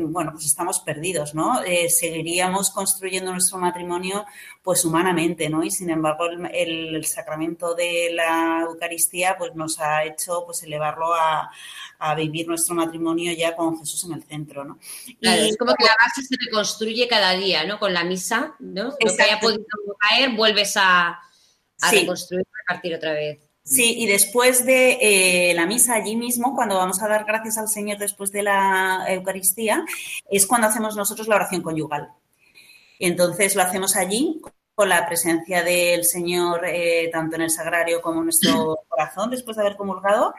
E: bueno, pues estamos perdidos, ¿no? Eh, seguiríamos construyendo nuestro matrimonio, pues, humanamente, ¿no? Y, sin embargo, el, sacramento de la Eucaristía, pues, nos ha hecho, pues, elevarlo a, a vivir nuestro matrimonio ya con Jesús en el centro, ¿no?
B: Claro, y, es como que la base se reconstruye cada día, ¿no? Con la misa, ¿no? Exacto. Lo que haya podido caer, vuelves a, a sí. reconstruir, a partir otra vez.
E: Sí, y después de eh, la misa allí mismo, cuando vamos a dar gracias al Señor después de la Eucaristía, es cuando hacemos nosotros la oración conyugal. Entonces lo hacemos allí con la presencia del Señor eh, tanto en el sagrario como en nuestro corazón después de haber comulgado.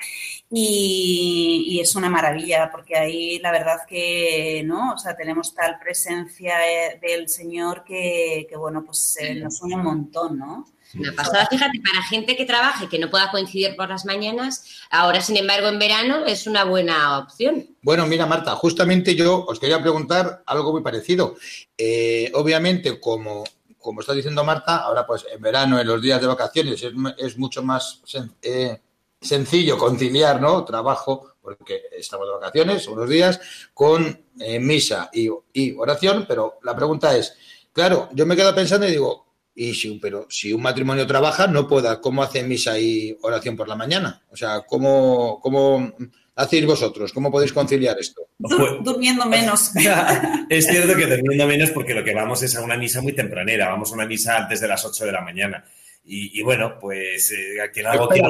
E: Y, y, es una maravilla porque ahí la verdad que no o sea tenemos tal presencia eh, del Señor que, que bueno pues eh, nos une un montón no
B: una pasada, fíjate, para gente que trabaje que no pueda coincidir por las mañanas, ahora sin embargo en verano es una buena opción.
C: Bueno, mira Marta, justamente yo os quería preguntar algo muy parecido. Eh, obviamente, como como está diciendo Marta, ahora pues en verano, en los días de vacaciones, es, mucho más eh, sencillo conciliar, ¿no? Trabajo, porque estamos de vacaciones, unos días, con eh, misa y, y, oración, pero la pregunta es, claro, yo me quedo pensando y digo, y si, pero si un matrimonio trabaja, no pueda, ¿cómo hace misa y oración por la mañana? O sea, ¿cómo, cómo hacéis vosotros? ¿Cómo podéis conciliar esto?
E: Dur durmiendo menos.
D: es cierto que durmiendo menos porque lo que vamos es a una misa muy tempranera, vamos a una misa antes de las 8 de la mañana. Y, y bueno, pues eh, a quien hago que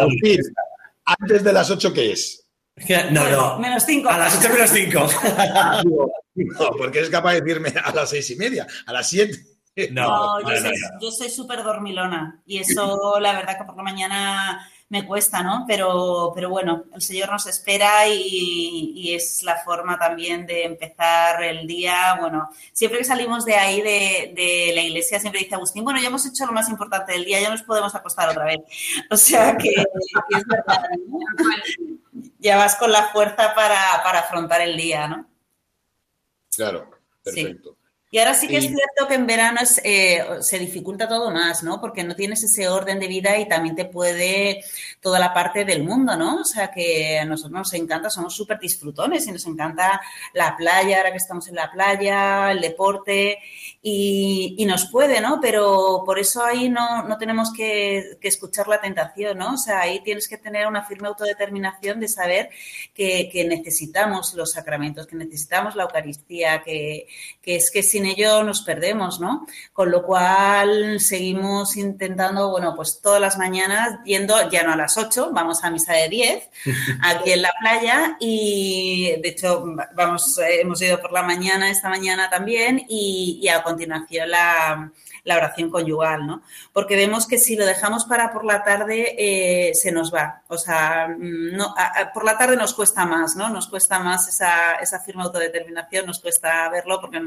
C: ¿Antes de las 8 qué es?
D: No, no.
E: Menos 5.
D: A las 8 menos 5.
C: no, porque eres capaz de decirme a las 6 y media, a las 7.
E: No, no, yo, soy, yo soy súper dormilona y eso la verdad que por la mañana me cuesta, ¿no? Pero, pero bueno, el Señor nos espera y, y, es la forma también de empezar el día. Bueno, siempre que salimos de ahí, de, de, la iglesia, siempre dice Agustín, bueno, ya hemos hecho lo más importante del día, ya nos podemos acostar otra vez. O sea que, que es verdad, ¿no? Ya vas con la fuerza para, para afrontar el día, ¿no?
C: Claro, perfecto.
E: Sí. Y ahora sí que es cierto que en verano es, eh, se dificulta todo más, ¿no? Porque no tienes ese orden de vida y también te puede toda la parte del mundo, ¿no? O sea que a nosotros nos encanta, somos súper disfrutones y nos encanta la playa, ahora que estamos en la playa, el deporte y, y nos puede, ¿no? Pero por eso ahí no, no tenemos que, que, escuchar la tentación, ¿no? O sea, ahí tienes que tener una firme autodeterminación de saber que, que necesitamos los sacramentos, que necesitamos la Eucaristía, que, que es que si sin ello nos perdemos, ¿no? Con lo cual seguimos intentando, bueno, pues todas las mañanas yendo, ya no a las 8, vamos a misa de 10, aquí en la playa y de hecho vamos, hemos ido por la mañana esta mañana también y, y a continuación la, la oración conyugal, ¿no? Porque vemos que si lo dejamos para por la tarde eh, se nos va. O sea, no, a, a, por la tarde nos cuesta más, ¿no? Nos cuesta más esa, esa firme autodeterminación, nos cuesta verlo porque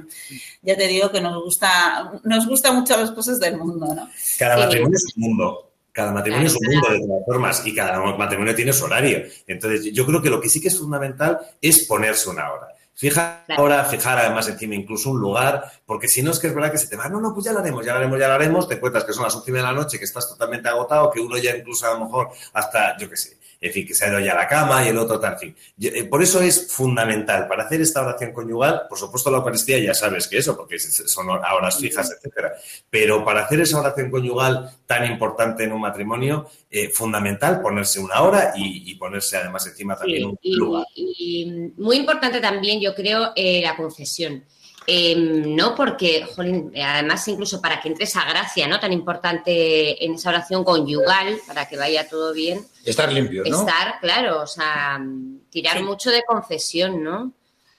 E: ya te digo que nos gusta, nos gusta mucho las cosas del mundo, ¿no?
D: Cada matrimonio es un mundo. Cada matrimonio es un mundo de todas formas y cada matrimonio tiene su horario. Entonces, yo creo que lo que sí que es fundamental es ponerse una hora. Fija ahora, fijar además encima incluso un lugar, porque si no es que es verdad que se te va, no, no, pues ya lo haremos, ya lo haremos, ya lo haremos, te cuentas que son las últimas de la noche, que estás totalmente agotado, que uno ya incluso a lo mejor hasta, yo qué sé, en fin, que se ha ido ya a la cama y el otro tal, en fin. Por eso es fundamental, para hacer esta oración conyugal, por supuesto la Eucaristía ya sabes que eso, porque son horas fijas, etcétera. Pero para hacer esa oración conyugal tan importante en un matrimonio, eh, fundamental ponerse una hora y, y, ponerse además encima también
B: sí,
D: un
B: y,
D: lugar.
B: Y, muy importante también, yo creo, eh, la confesión. Eh, no porque, jolín, además incluso para que entres a gracia, ¿no? Tan importante en esa oración conyugal, para que vaya todo bien.
C: Estar limpio, ¿no?
B: Estar, claro, o sea, tirar
E: Sí.
B: mucho de confesión, ¿no?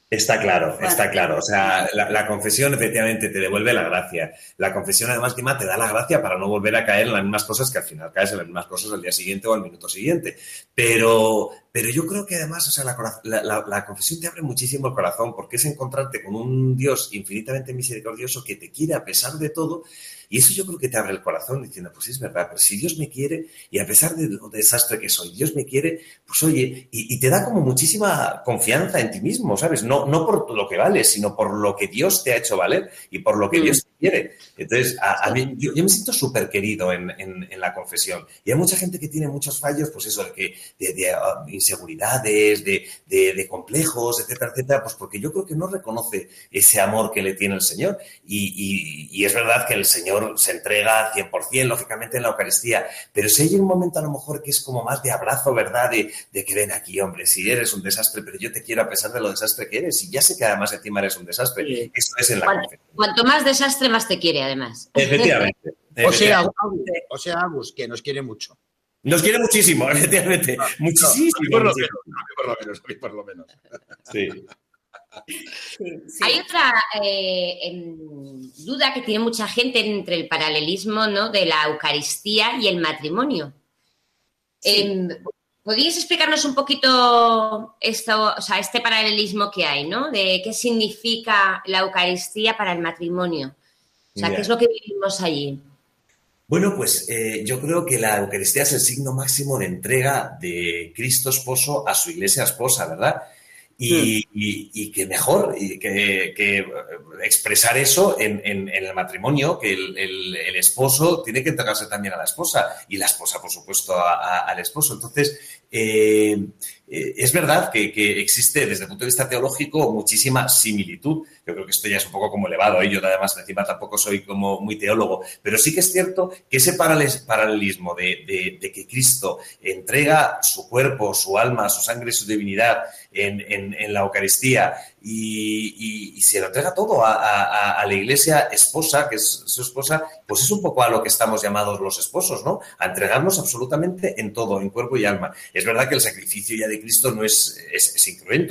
D: Está claro, está claro. O sea, la, la confesión efectivamente te devuelve la gracia. La confesión además te da la gracia para no volver a caer en las mismas cosas que al final caes en las mismas cosas al día siguiente o al minuto siguiente. Pero, pero yo creo que además, o sea, la, la- confesión te abre muchísimo el corazón porque es encontrarte con un Dios infinitamente misericordioso que te quiere a pesar de todo. Y eso yo creo que te abre el corazón diciendo, pues es verdad, pero si Dios me quiere y a pesar de lo desastre que soy, Dios me quiere, pues oye, y, y te da como muchísima confianza en ti mismo, ¿sabes? No, no por lo que vales, sino por lo que Dios te ha hecho valer y por lo que
B: Mm.
D: Dios te quiere. Entonces, a, a mí, yo, yo me siento súper querido en, en- en la confesión. Y hay mucha gente que tiene muchos fallos, pues eso, de, que, de, de, ah, inseguridades, de, de- de complejos, etcétera, etcétera, pues porque yo creo que no reconoce ese amor que le tiene el Señor. Y, y- y es verdad que el Señor se entrega 100%, lógicamente, en la Eucaristía, pero si hay un momento a lo mejor que es como más de abrazo, ¿verdad? De, de que ven aquí, hombre, si eres un desastre, pero yo te quiero a pesar de lo desastre que eres. Y ya sé que además encima eres un desastre.
B: Sí.
D: Eso es en la
B: Cuanto,
D: confesión.
B: cuanto más desastre, más te quiere, además.
D: Efectivamente.
C: O sea,
D: efectivamente.
C: Agus, o sea, Agus, que nos quiere mucho.
D: Nos quiere muchísimo, efectivamente. Muchísimo.
C: por lo menos, a mí por lo menos, a mí por lo menos.
D: Sí.
E: Sí, sí.
B: Hay otra eh, duda que tiene mucha gente entre el paralelismo ¿no? de la Eucaristía y el matrimonio. Em, ¿Podríais explicarnos un poquito esto, o sea, este paralelismo que hay, ¿no? De qué significa la Eucaristía para el matrimonio. O sea. ¿qué es lo que vivimos allí?
D: Bueno, pues eh, yo creo que la Eucaristía es el signo máximo de entrega de Cristo esposo a su iglesia esposa, ¿verdad? Y, y- y que mejor y que, que, eh, expresar eso en, en- en el matrimonio, que el, el- el esposo tiene que entregarse también a la esposa y la esposa, por supuesto, a- a- al esposo. Entonces, eh, eh, es verdad que, existe desde el punto de vista teológico muchísima similitud. Yo creo que esto ya es un poco como elevado. ¿eh? Yo además encima tampoco soy como muy teólogo, pero sí que es cierto que ese paralelismo de, que Cristo entrega su cuerpo, su alma, su sangre, su divinidad en la Eucaristía y, y- se lo entrega todo a, la iglesia esposa, que es su esposa, pues es un poco a lo que estamos llamados los esposos, ¿no? A entregarnos absolutamente en todo, en cuerpo y alma. Es verdad que el sacrificio ya de Cristo no es, es, es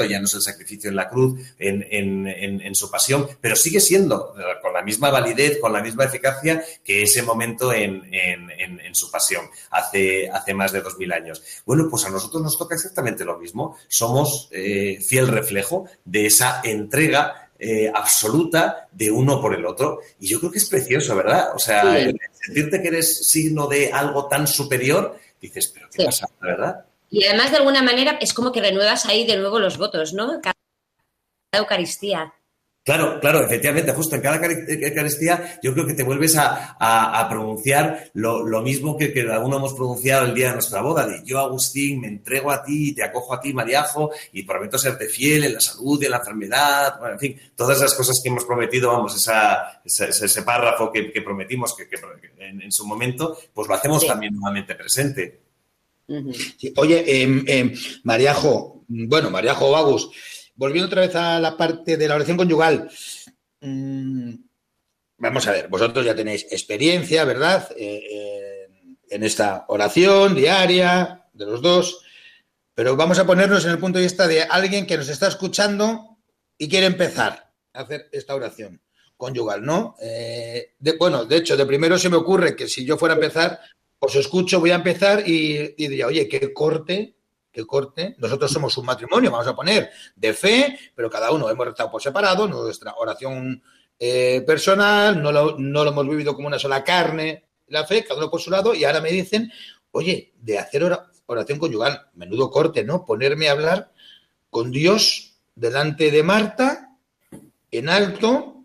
D: ya no es el sacrificio en la cruz, en, en- en- su pasión, pero sigue siendo con la misma validez, con la misma eficacia que ese momento en, en- en- en su pasión, hace, hace más de dos mil años. Bueno, pues a nosotros nos toca exactamente lo mismo. Somos eh, fiel reflejo de esa entrega eh, absoluta de uno por el otro. Y yo creo que es precioso, ¿verdad? O sea,
B: Sí.
D: el sentirte que eres signo de algo tan superior, dices, pero ¿qué
B: Sí.
D: pasa, verdad?
B: Y además, de alguna manera, es como que renuevas ahí de nuevo los votos, ¿no? Cada Eucaristía.
D: Claro, claro, efectivamente, justo en cada cari- Eucaristía yo creo que te vuelves a, a- a pronunciar lo, lo mismo que, que alguno hemos pronunciado el día de nuestra boda, de yo, Agustín, me entrego a ti, te acojo a ti, Mariajo, y prometo serte fiel en la salud, en la enfermedad, bueno, en fin, todas esas cosas que hemos prometido, vamos, esa, esa- ese, párrafo que, que prometimos que, que en, en su momento, pues lo hacemos
B: Sí.
D: también nuevamente presente.
C: Sí, Oye, em, em, Mariajo, bueno, Mariajo o Agus, volviendo otra vez a la parte de la oración conyugal. mm, vamos a ver, vosotros ya tenéis experiencia, ¿verdad? Eh, en- en esta oración diaria de los dos, pero vamos a ponernos en el punto de vista de alguien que nos está escuchando y quiere empezar a hacer esta oración conyugal, ¿no? Eh, bueno, de hecho, de primero se me ocurre que si yo fuera a empezar, os escucho, voy a empezar y diría, oye, qué corte, qué corte. Nosotros somos un matrimonio, vamos a poner, de fe, pero cada uno hemos rezado por separado, nuestra oración eh, personal, no lo, no lo hemos vivido como una sola carne, la fe, cada uno por su lado, y ahora me dicen, oye, de hacer ora- oración conyugal, menudo corte, ¿no? Ponerme a hablar con Dios delante de Marta, en alto,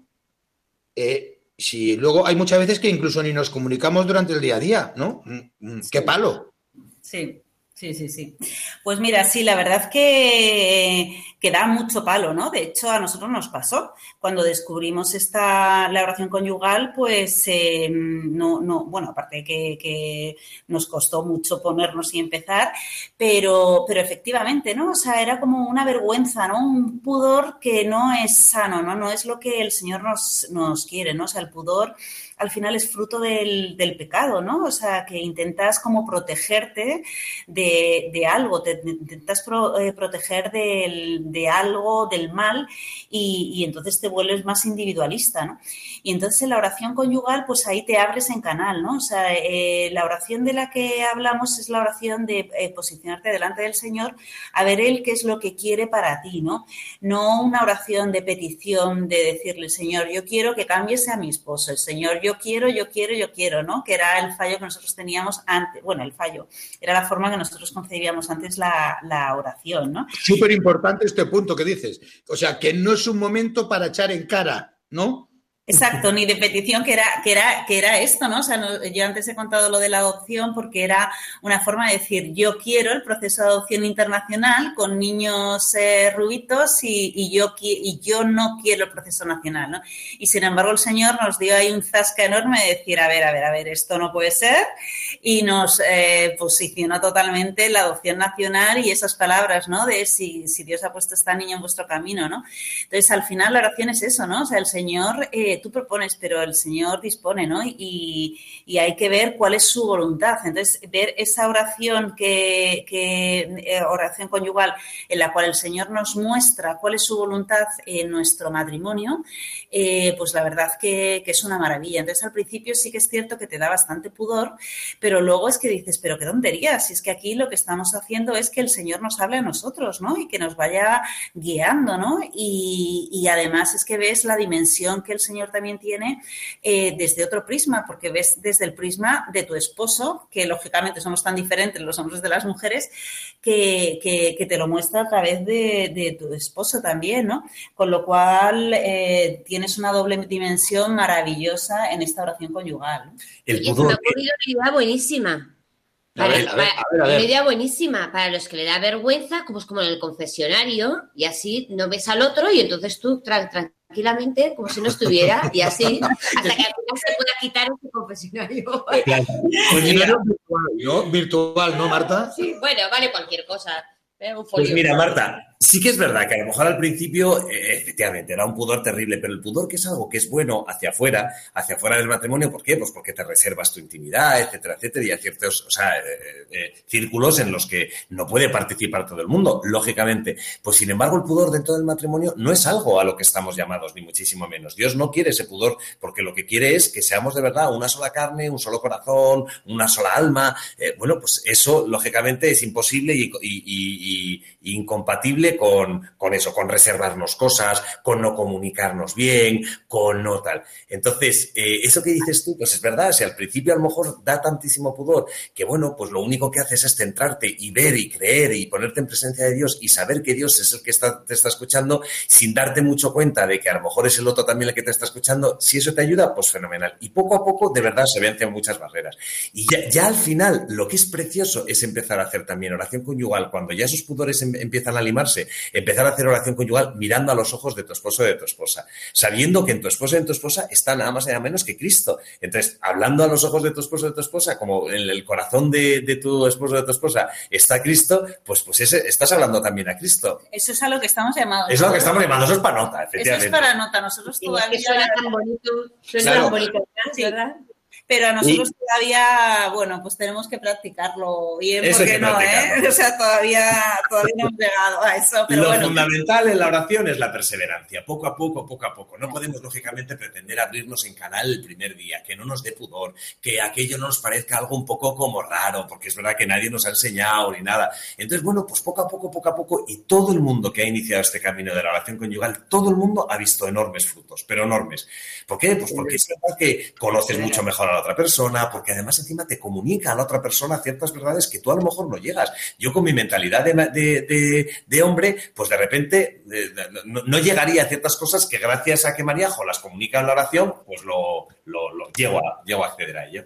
C: eh, si luego hay muchas veces que incluso ni nos comunicamos durante el día a día, ¿no? Mm, mm, ¡Qué palo!
E: Sí, Sí, sí, sí. Pues mira, sí, la verdad que, que da mucho palo, ¿no? De hecho, a nosotros nos pasó. Cuando descubrimos esta, la oración conyugal, pues eh, no, no, bueno, aparte que, que nos costó mucho ponernos y empezar, pero, pero efectivamente, ¿no? O sea, era como una vergüenza, ¿no? Un pudor que no es sano, ¿no? No es lo que el Señor nos, nos quiere, ¿no? O sea, el pudor al final es fruto del, del, pecado, ¿no? O sea, que intentas como protegerte de, de algo, te, intentas eh, proteger de algo, del mal, y, y, entonces te vuelves más individualista, ¿no? Y entonces en la oración conyugal, pues ahí te abres en canal, ¿no? O sea, eh, la oración de la que hablamos es la oración de eh, posicionarte delante del Señor a ver Él qué es lo que quiere para ti, ¿no? No una oración de petición de decirle, Señor, yo quiero que cambies a mi esposo, el Señor, yo quiero, yo quiero, yo quiero, ¿no? Que era el fallo que nosotros teníamos antes, bueno, el fallo, era la forma que nosotros concebíamos antes la, la oración, ¿no?
C: Súper importante este punto que dices. O sea, que no es un momento para echar en cara, ¿no?
E: Exacto, ni de petición, que era, que era, que era esto, ¿no? O sea, no, yo antes he contado lo de la adopción porque era una forma de decir, yo quiero el proceso de adopción internacional con niños eh, rubitos y, y, yo, y yo no quiero el proceso nacional, ¿no? Y sin embargo el Señor nos dio ahí un zasca enorme de decir, a ver, a ver, a ver, esto no puede ser y nos eh, posicionó totalmente la adopción nacional y esas palabras, ¿no? De si, si Dios ha puesto esta niña en vuestro camino, ¿no? Entonces, al final la oración es eso, ¿no? O sea, el Señor... Eh, tú propones, pero el Señor dispone, ¿no? Y, y, hay que ver cuál es su voluntad. Entonces, ver esa oración que, que eh, oración conyugal en la cual el Señor nos muestra cuál es su voluntad en nuestro matrimonio, eh, pues la verdad que, que, es una maravilla. Entonces, al principio sí que es cierto que te da bastante pudor, pero luego es que dices, pero qué tontería, si es que aquí lo que estamos haciendo es que el Señor nos hable a nosotros, ¿no? Y que nos vaya guiando, ¿no? Y, y además es que ves la dimensión que el Señor también tiene eh, desde otro prisma, porque ves desde el prisma de tu esposo, que lógicamente somos tan diferentes los hombres de las mujeres, que, que, que te lo muestra a través de, de, tu esposo también, ¿no? Con lo cual eh, tienes una doble dimensión maravillosa en esta oración conyugal.
B: El ha ocurrido una idea buenísima. Para, ver, a ver, a ver, una idea buenísima para los que le da vergüenza, como es como en el confesionario, y así no ves al otro y entonces tú tra tra tranquilamente, como si no estuviera, y así, hasta que al final se pueda quitar ese confesionario.
C: Claro. Confesionario virtual, ¿no? Virtual, ¿no, Marta?
B: Sí, bueno, vale cualquier cosa.
D: Pues mira, Marta, sí que es verdad que a lo mejor al principio, eh, efectivamente, era un pudor terrible, pero el pudor que es algo que es bueno hacia afuera, hacia afuera del matrimonio, ¿por qué? Pues porque te reservas tu intimidad, etcétera, etcétera, y hay ciertos, o sea, eh, eh, círculos en los que no puede participar todo el mundo, lógicamente. Pues sin embargo, el pudor dentro del matrimonio no es algo a lo que estamos llamados, ni muchísimo menos. Dios no quiere ese pudor, porque lo que quiere es que seamos de verdad una sola carne, un solo corazón, una sola alma. Bueno, pues eso, lógicamente, es imposible y, y incompatible con, con, eso, con reservarnos cosas, con no comunicarnos bien, con no tal. Entonces, eh, eso que dices tú, pues es verdad, si al principio a lo mejor da tantísimo pudor que, bueno, pues lo único que haces es centrarte y ver y creer y ponerte en presencia de Dios y saber que Dios es el que está, te está escuchando sin darte mucho cuenta de que a lo mejor es el otro también el que te está escuchando, si eso te ayuda, pues fenomenal. Y poco a poco, de verdad, se vencen muchas barreras. Y ya, al final, lo que es precioso es empezar a hacer también oración conyugal, cuando ya esos pudores em, empiezan a limarse, empezar a hacer oración conyugal mirando a los ojos de tu esposo y de tu esposa, sabiendo que en tu esposo y en tu esposa está nada más y nada menos que Cristo. Entonces, hablando a los ojos de tu esposo y de tu esposa, como en el corazón de, de tu esposo y de tu esposa está Cristo, pues, pues ese, estás hablando también a Cristo.
E: Eso es a lo que estamos llamados.
D: Es a lo que estamos llamados, eso es para nota, efectivamente.
E: Eso es para nota, nosotros todavía...
B: Es que suena tan bonito, suena
E: Claro.
B: tan bonito,
E: Sí.
B: ¿verdad?
E: Pero a nosotros todavía, bueno, pues tenemos que practicarlo bien,
D: Eso
E: porque
D: que
E: no. ¿eh? O sea, todavía, todavía no hemos llegado a eso, pero
D: Lo
E: bueno.
D: fundamental en la oración es la perseverancia, poco a poco, poco a poco. No podemos, lógicamente, pretender abrirnos en canal el primer día, que no nos dé pudor, que aquello no nos parezca algo un poco como raro, porque es verdad que nadie nos ha enseñado ni nada. Entonces, bueno, pues poco a poco, poco a poco, y todo el mundo que ha iniciado este camino de la oración conyugal, todo el mundo ha visto enormes frutos, pero enormes. ¿Por qué? Pues porque es verdad que conoces mucho mejor a la otra persona, porque además encima te comunica a la otra persona ciertas verdades que tú a lo mejor no llegas. Yo con mi mentalidad de, de, hombre, pues de repente eh, no, no, llegaría a ciertas cosas que gracias a que Maríajo las comunica en la oración, pues lo, lo, lo llego, a, llego a acceder a ello.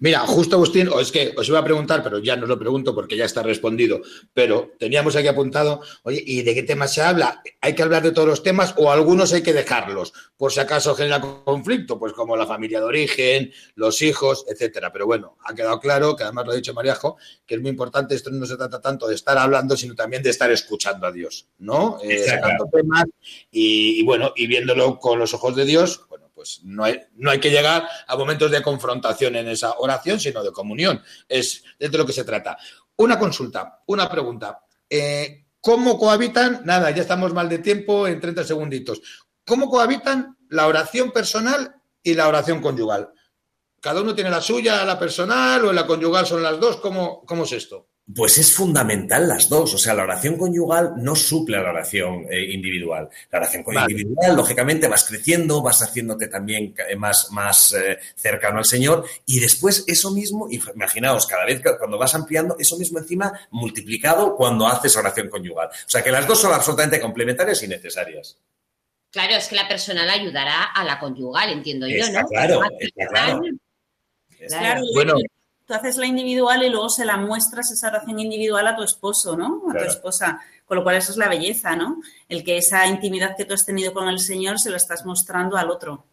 C: Mira, justo Agustín, o es que os iba a preguntar, pero ya no lo pregunto porque ya está respondido, pero teníamos aquí apuntado, oye, ¿y de qué temas se habla? ¿Hay que hablar de todos los temas o algunos hay que dejarlos? Por si acaso genera conflicto, pues como la familia de origen, los hijos, etcétera. Pero bueno, ha quedado claro, que además lo ha dicho Mariajo, que es muy importante, esto no se trata tanto de estar hablando, sino también de estar escuchando a Dios, ¿no? Eh, sacando temas y, y bueno, y viéndolo con los ojos de Dios, bueno, pues no hay, no hay que llegar a momentos de confrontación en esa oración, sino de comunión. Es de lo que se trata. Una consulta, una pregunta. Eh, ¿Cómo cohabitan? Nada, ya estamos mal de tiempo en 30 segunditos. ¿Cómo cohabitan la oración personal y la oración conyugal? ¿Cada uno tiene la suya, la personal o la conyugal son las dos? ¿Cómo, cómo es esto?
D: Pues es fundamental las dos. O sea, la oración conyugal no suple a la oración eh, individual. La oración vale. individual, lógicamente, vas creciendo, vas haciéndote también más, más eh, cercano al Señor y después eso mismo, imaginaos, cada vez que, cuando vas ampliando, eso mismo encima multiplicado cuando haces oración conyugal. O sea, que las dos son absolutamente complementarias y necesarias.
B: Claro, es que la personal ayudará a la conyugal, entiendo
D: está
B: yo, ¿no?
D: Claro, está claro.
E: Claro,
C: Bueno,
E: tú haces la individual y luego se la muestras esa oración individual a tu esposo, ¿no? A
D: Claro.
E: tu esposa. Con lo cual eso es la belleza, ¿no? El que esa intimidad que tú has tenido con el Señor se lo estás mostrando al otro.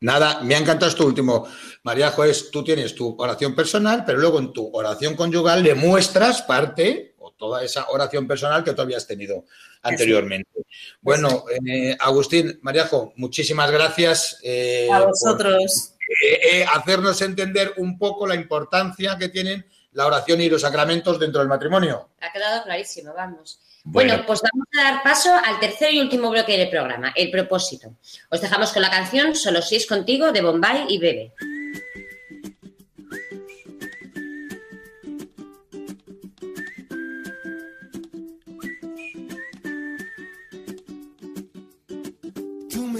C: Nada, me ha encantado esto último. Mariajo, es tú tienes tu oración personal, pero luego en tu oración conyugal le muestras parte o toda esa oración personal que tú habías tenido anteriormente. Bueno, eh, Agustín, Mariajo, muchísimas gracias. eh,
E: A vosotros.
C: Eh, hacernos entender un poco la importancia que tienen la oración y los sacramentos dentro del matrimonio.
B: Ha quedado clarísimo, vamos.
D: Bueno.
B: Bueno, pues vamos a dar paso al tercer y último bloque del programa, el propósito. Os dejamos con la canción Solo si es contigo de Bombay y Bebe.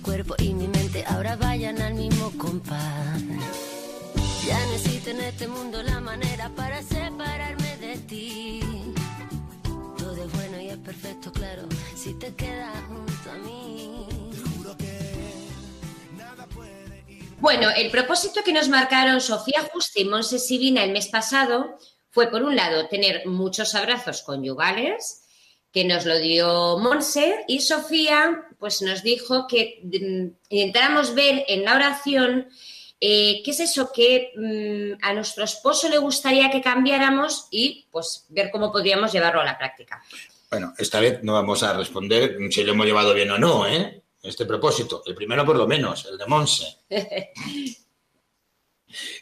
G: Cuerpo y mi mente ahora vayan al mismo compás. Ya necesito en este mundo la manera para separarme de ti. Todo es bueno y es perfecto, claro, si te quedas junto a mí.
F: Juro que nada puede
B: Bueno, el propósito que nos marcaron Sofía Juste y Monse Sibina el mes pasado fue, por un lado, tener muchos abrazos conyugales, que nos lo dio Monse, y Sofía pues nos dijo que mm, intentáramos ver en la oración eh, qué es eso que mm, a nuestro esposo le gustaría que cambiáramos y pues ver cómo podríamos llevarlo a la práctica.
C: Bueno, esta vez no vamos a responder si lo hemos llevado bien o no, ¿eh? Este propósito. El primero, por lo menos, el de Monse.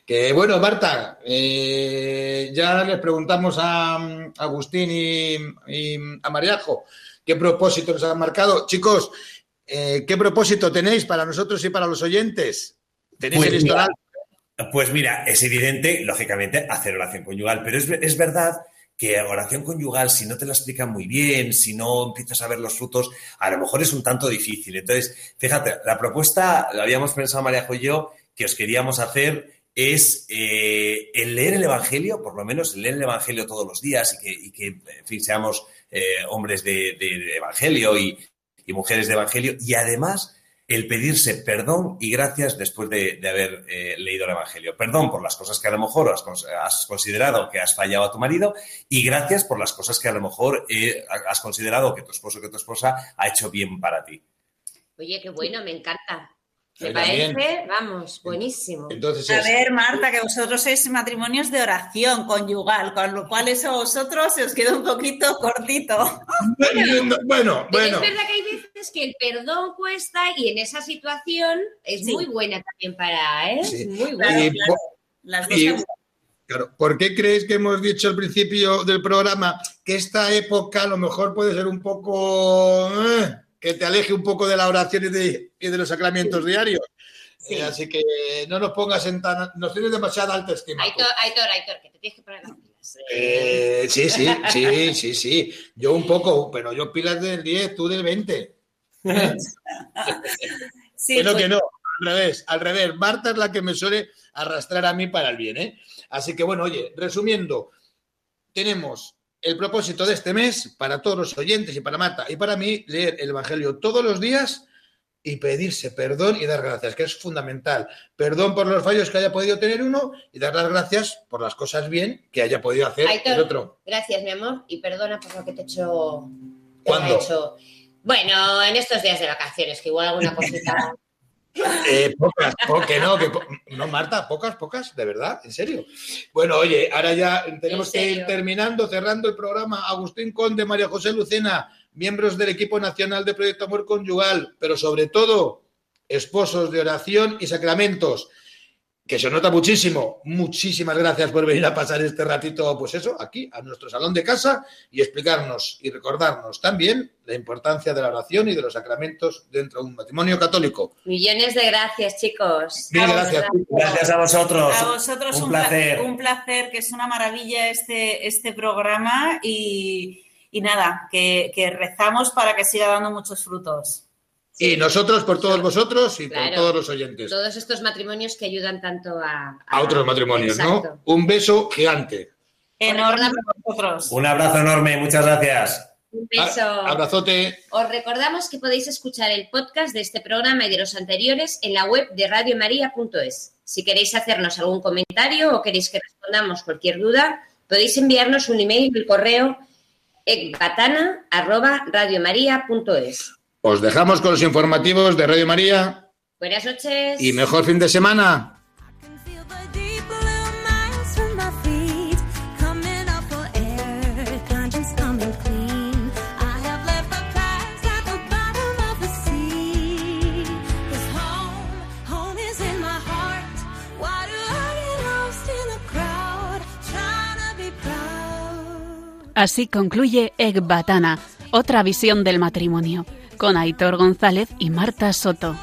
C: Que bueno, Marta, eh, ya les preguntamos a, a Agustín y, y a Mariajo qué propósito nos han marcado. Chicos, eh, ¿qué propósito tenéis para nosotros y para los oyentes? ¿Tenéis
D: Pues
C: el historial?
D: Pues mira, es evidente, lógicamente, hacer oración conyugal, pero es, es verdad que oración conyugal, si no te la explican muy bien, si no empiezas a ver los frutos, a lo mejor es un tanto difícil. Entonces, fíjate, la propuesta, la habíamos pensado María y yo, que os queríamos hacer es eh, el leer el Evangelio, por lo menos el leer el Evangelio todos los días y que, y que en fin, seamos eh, hombres de, Evangelio y, mujeres de Evangelio, y además el pedirse perdón y gracias después de, haber eh, leído el Evangelio. Perdón por las cosas que a lo mejor has considerado que has fallado a tu marido y gracias por las cosas que a lo mejor eh, has considerado que tu esposo o que tu esposa ha hecho bien para ti.
B: Oye, qué bueno, me encanta. ¿Te
C: Yo también.
B: parece? Vamos, buenísimo.
C: Entonces
E: A
C: es,
E: ver, Marta, que vosotros sois matrimonios de oración conyugal, con lo cual eso a vosotros se os queda un poquito cortito.
C: bueno, bueno,
B: Pero es verdad que hay veces que el perdón cuesta y en esa situación es
E: Sí.
B: muy buena también para, ¿eh?
C: Sí.
B: Muy buena.
C: Y
E: claro.
C: po-
E: Las dos
C: Y-
E: cosas.
C: Claro, ¿por qué creéis que hemos dicho al principio del programa que esta época a lo mejor puede ser un poco eh, que te aleje un poco de la oración y de, y de los sacramentos diarios?
E: Sí.
C: Eh, así que no nos pongas en tan... Nos tienes demasiada alta estima.
B: Aitor, Aitor, Aitor, que te tienes que poner las pilas.
C: Eh, sí, sí, sí, sí, sí. Yo un poco, pero yo pilas del 10, tú del 20.
E: Sí,
C: Pero
E: pues-
C: que no, al revés, al revés. Marta es la que me suele arrastrar a mí para el bien, ¿eh? Así que bueno, oye, resumiendo, tenemos el propósito de este mes para todos los oyentes y para Marta y para mí, leer el Evangelio todos los días y pedirse perdón y dar gracias, que es fundamental. Perdón por los fallos que haya podido tener uno y dar las gracias por las cosas bien que haya podido hacer
B: Aitor.
C: el otro.
B: Gracias, mi amor, y perdona por lo que te he hecho. te
C: ¿Cuándo?
B: he hecho- Bueno, en estos días de vacaciones, que igual alguna cosita.
C: Eh, pocas, po- que no, que po- no, Marta, pocas, pocas, de verdad, en serio. Bueno, oye, ahora ya tenemos
B: ¿En
C: que ir terminando, cerrando el programa. Agustín Conde, María José Lucena, miembros del equipo nacional de Proyecto Amor Conyugal, pero sobre todo esposos de oración y sacramentos, que se nota muchísimo. Muchísimas gracias por venir a pasar este ratito, pues eso, aquí, a nuestro salón de casa y explicarnos y recordarnos también la importancia de la oración y de los sacramentos dentro de un matrimonio católico.
B: Millones de gracias, chicos.
C: Mil gracias.
D: Gracias a vosotros.
E: A vosotros
D: un,
E: un, pla-
D: placer.
E: un placer, que es una maravilla este, este programa y, y nada, que, que rezamos para que siga dando muchos frutos.
C: Y nosotros por todos vosotros y por todos los oyentes.
B: Todos estos matrimonios que ayudan tanto a.
C: A otros matrimonios,
B: Exacto.
C: ¿no? Un beso gigante.
E: Enorme vosotros.
D: Un abrazo enorme, muchas gracias.
B: Un beso.
C: A- Abrazote.
B: Os recordamos que podéis escuchar el podcast de este programa y de los anteriores en la web de radiomaria.es. Si queréis hacernos algún comentario o queréis que respondamos cualquier duda, podéis enviarnos un email al correo ecbatana@radiomaria.es.
C: Os dejamos con los informativos de Radio María
B: Buenas noches.
C: y mejor fin de semana.
A: Así concluye Ecbatana, otra visión del matrimonio, con Aitor González y Marta Soto.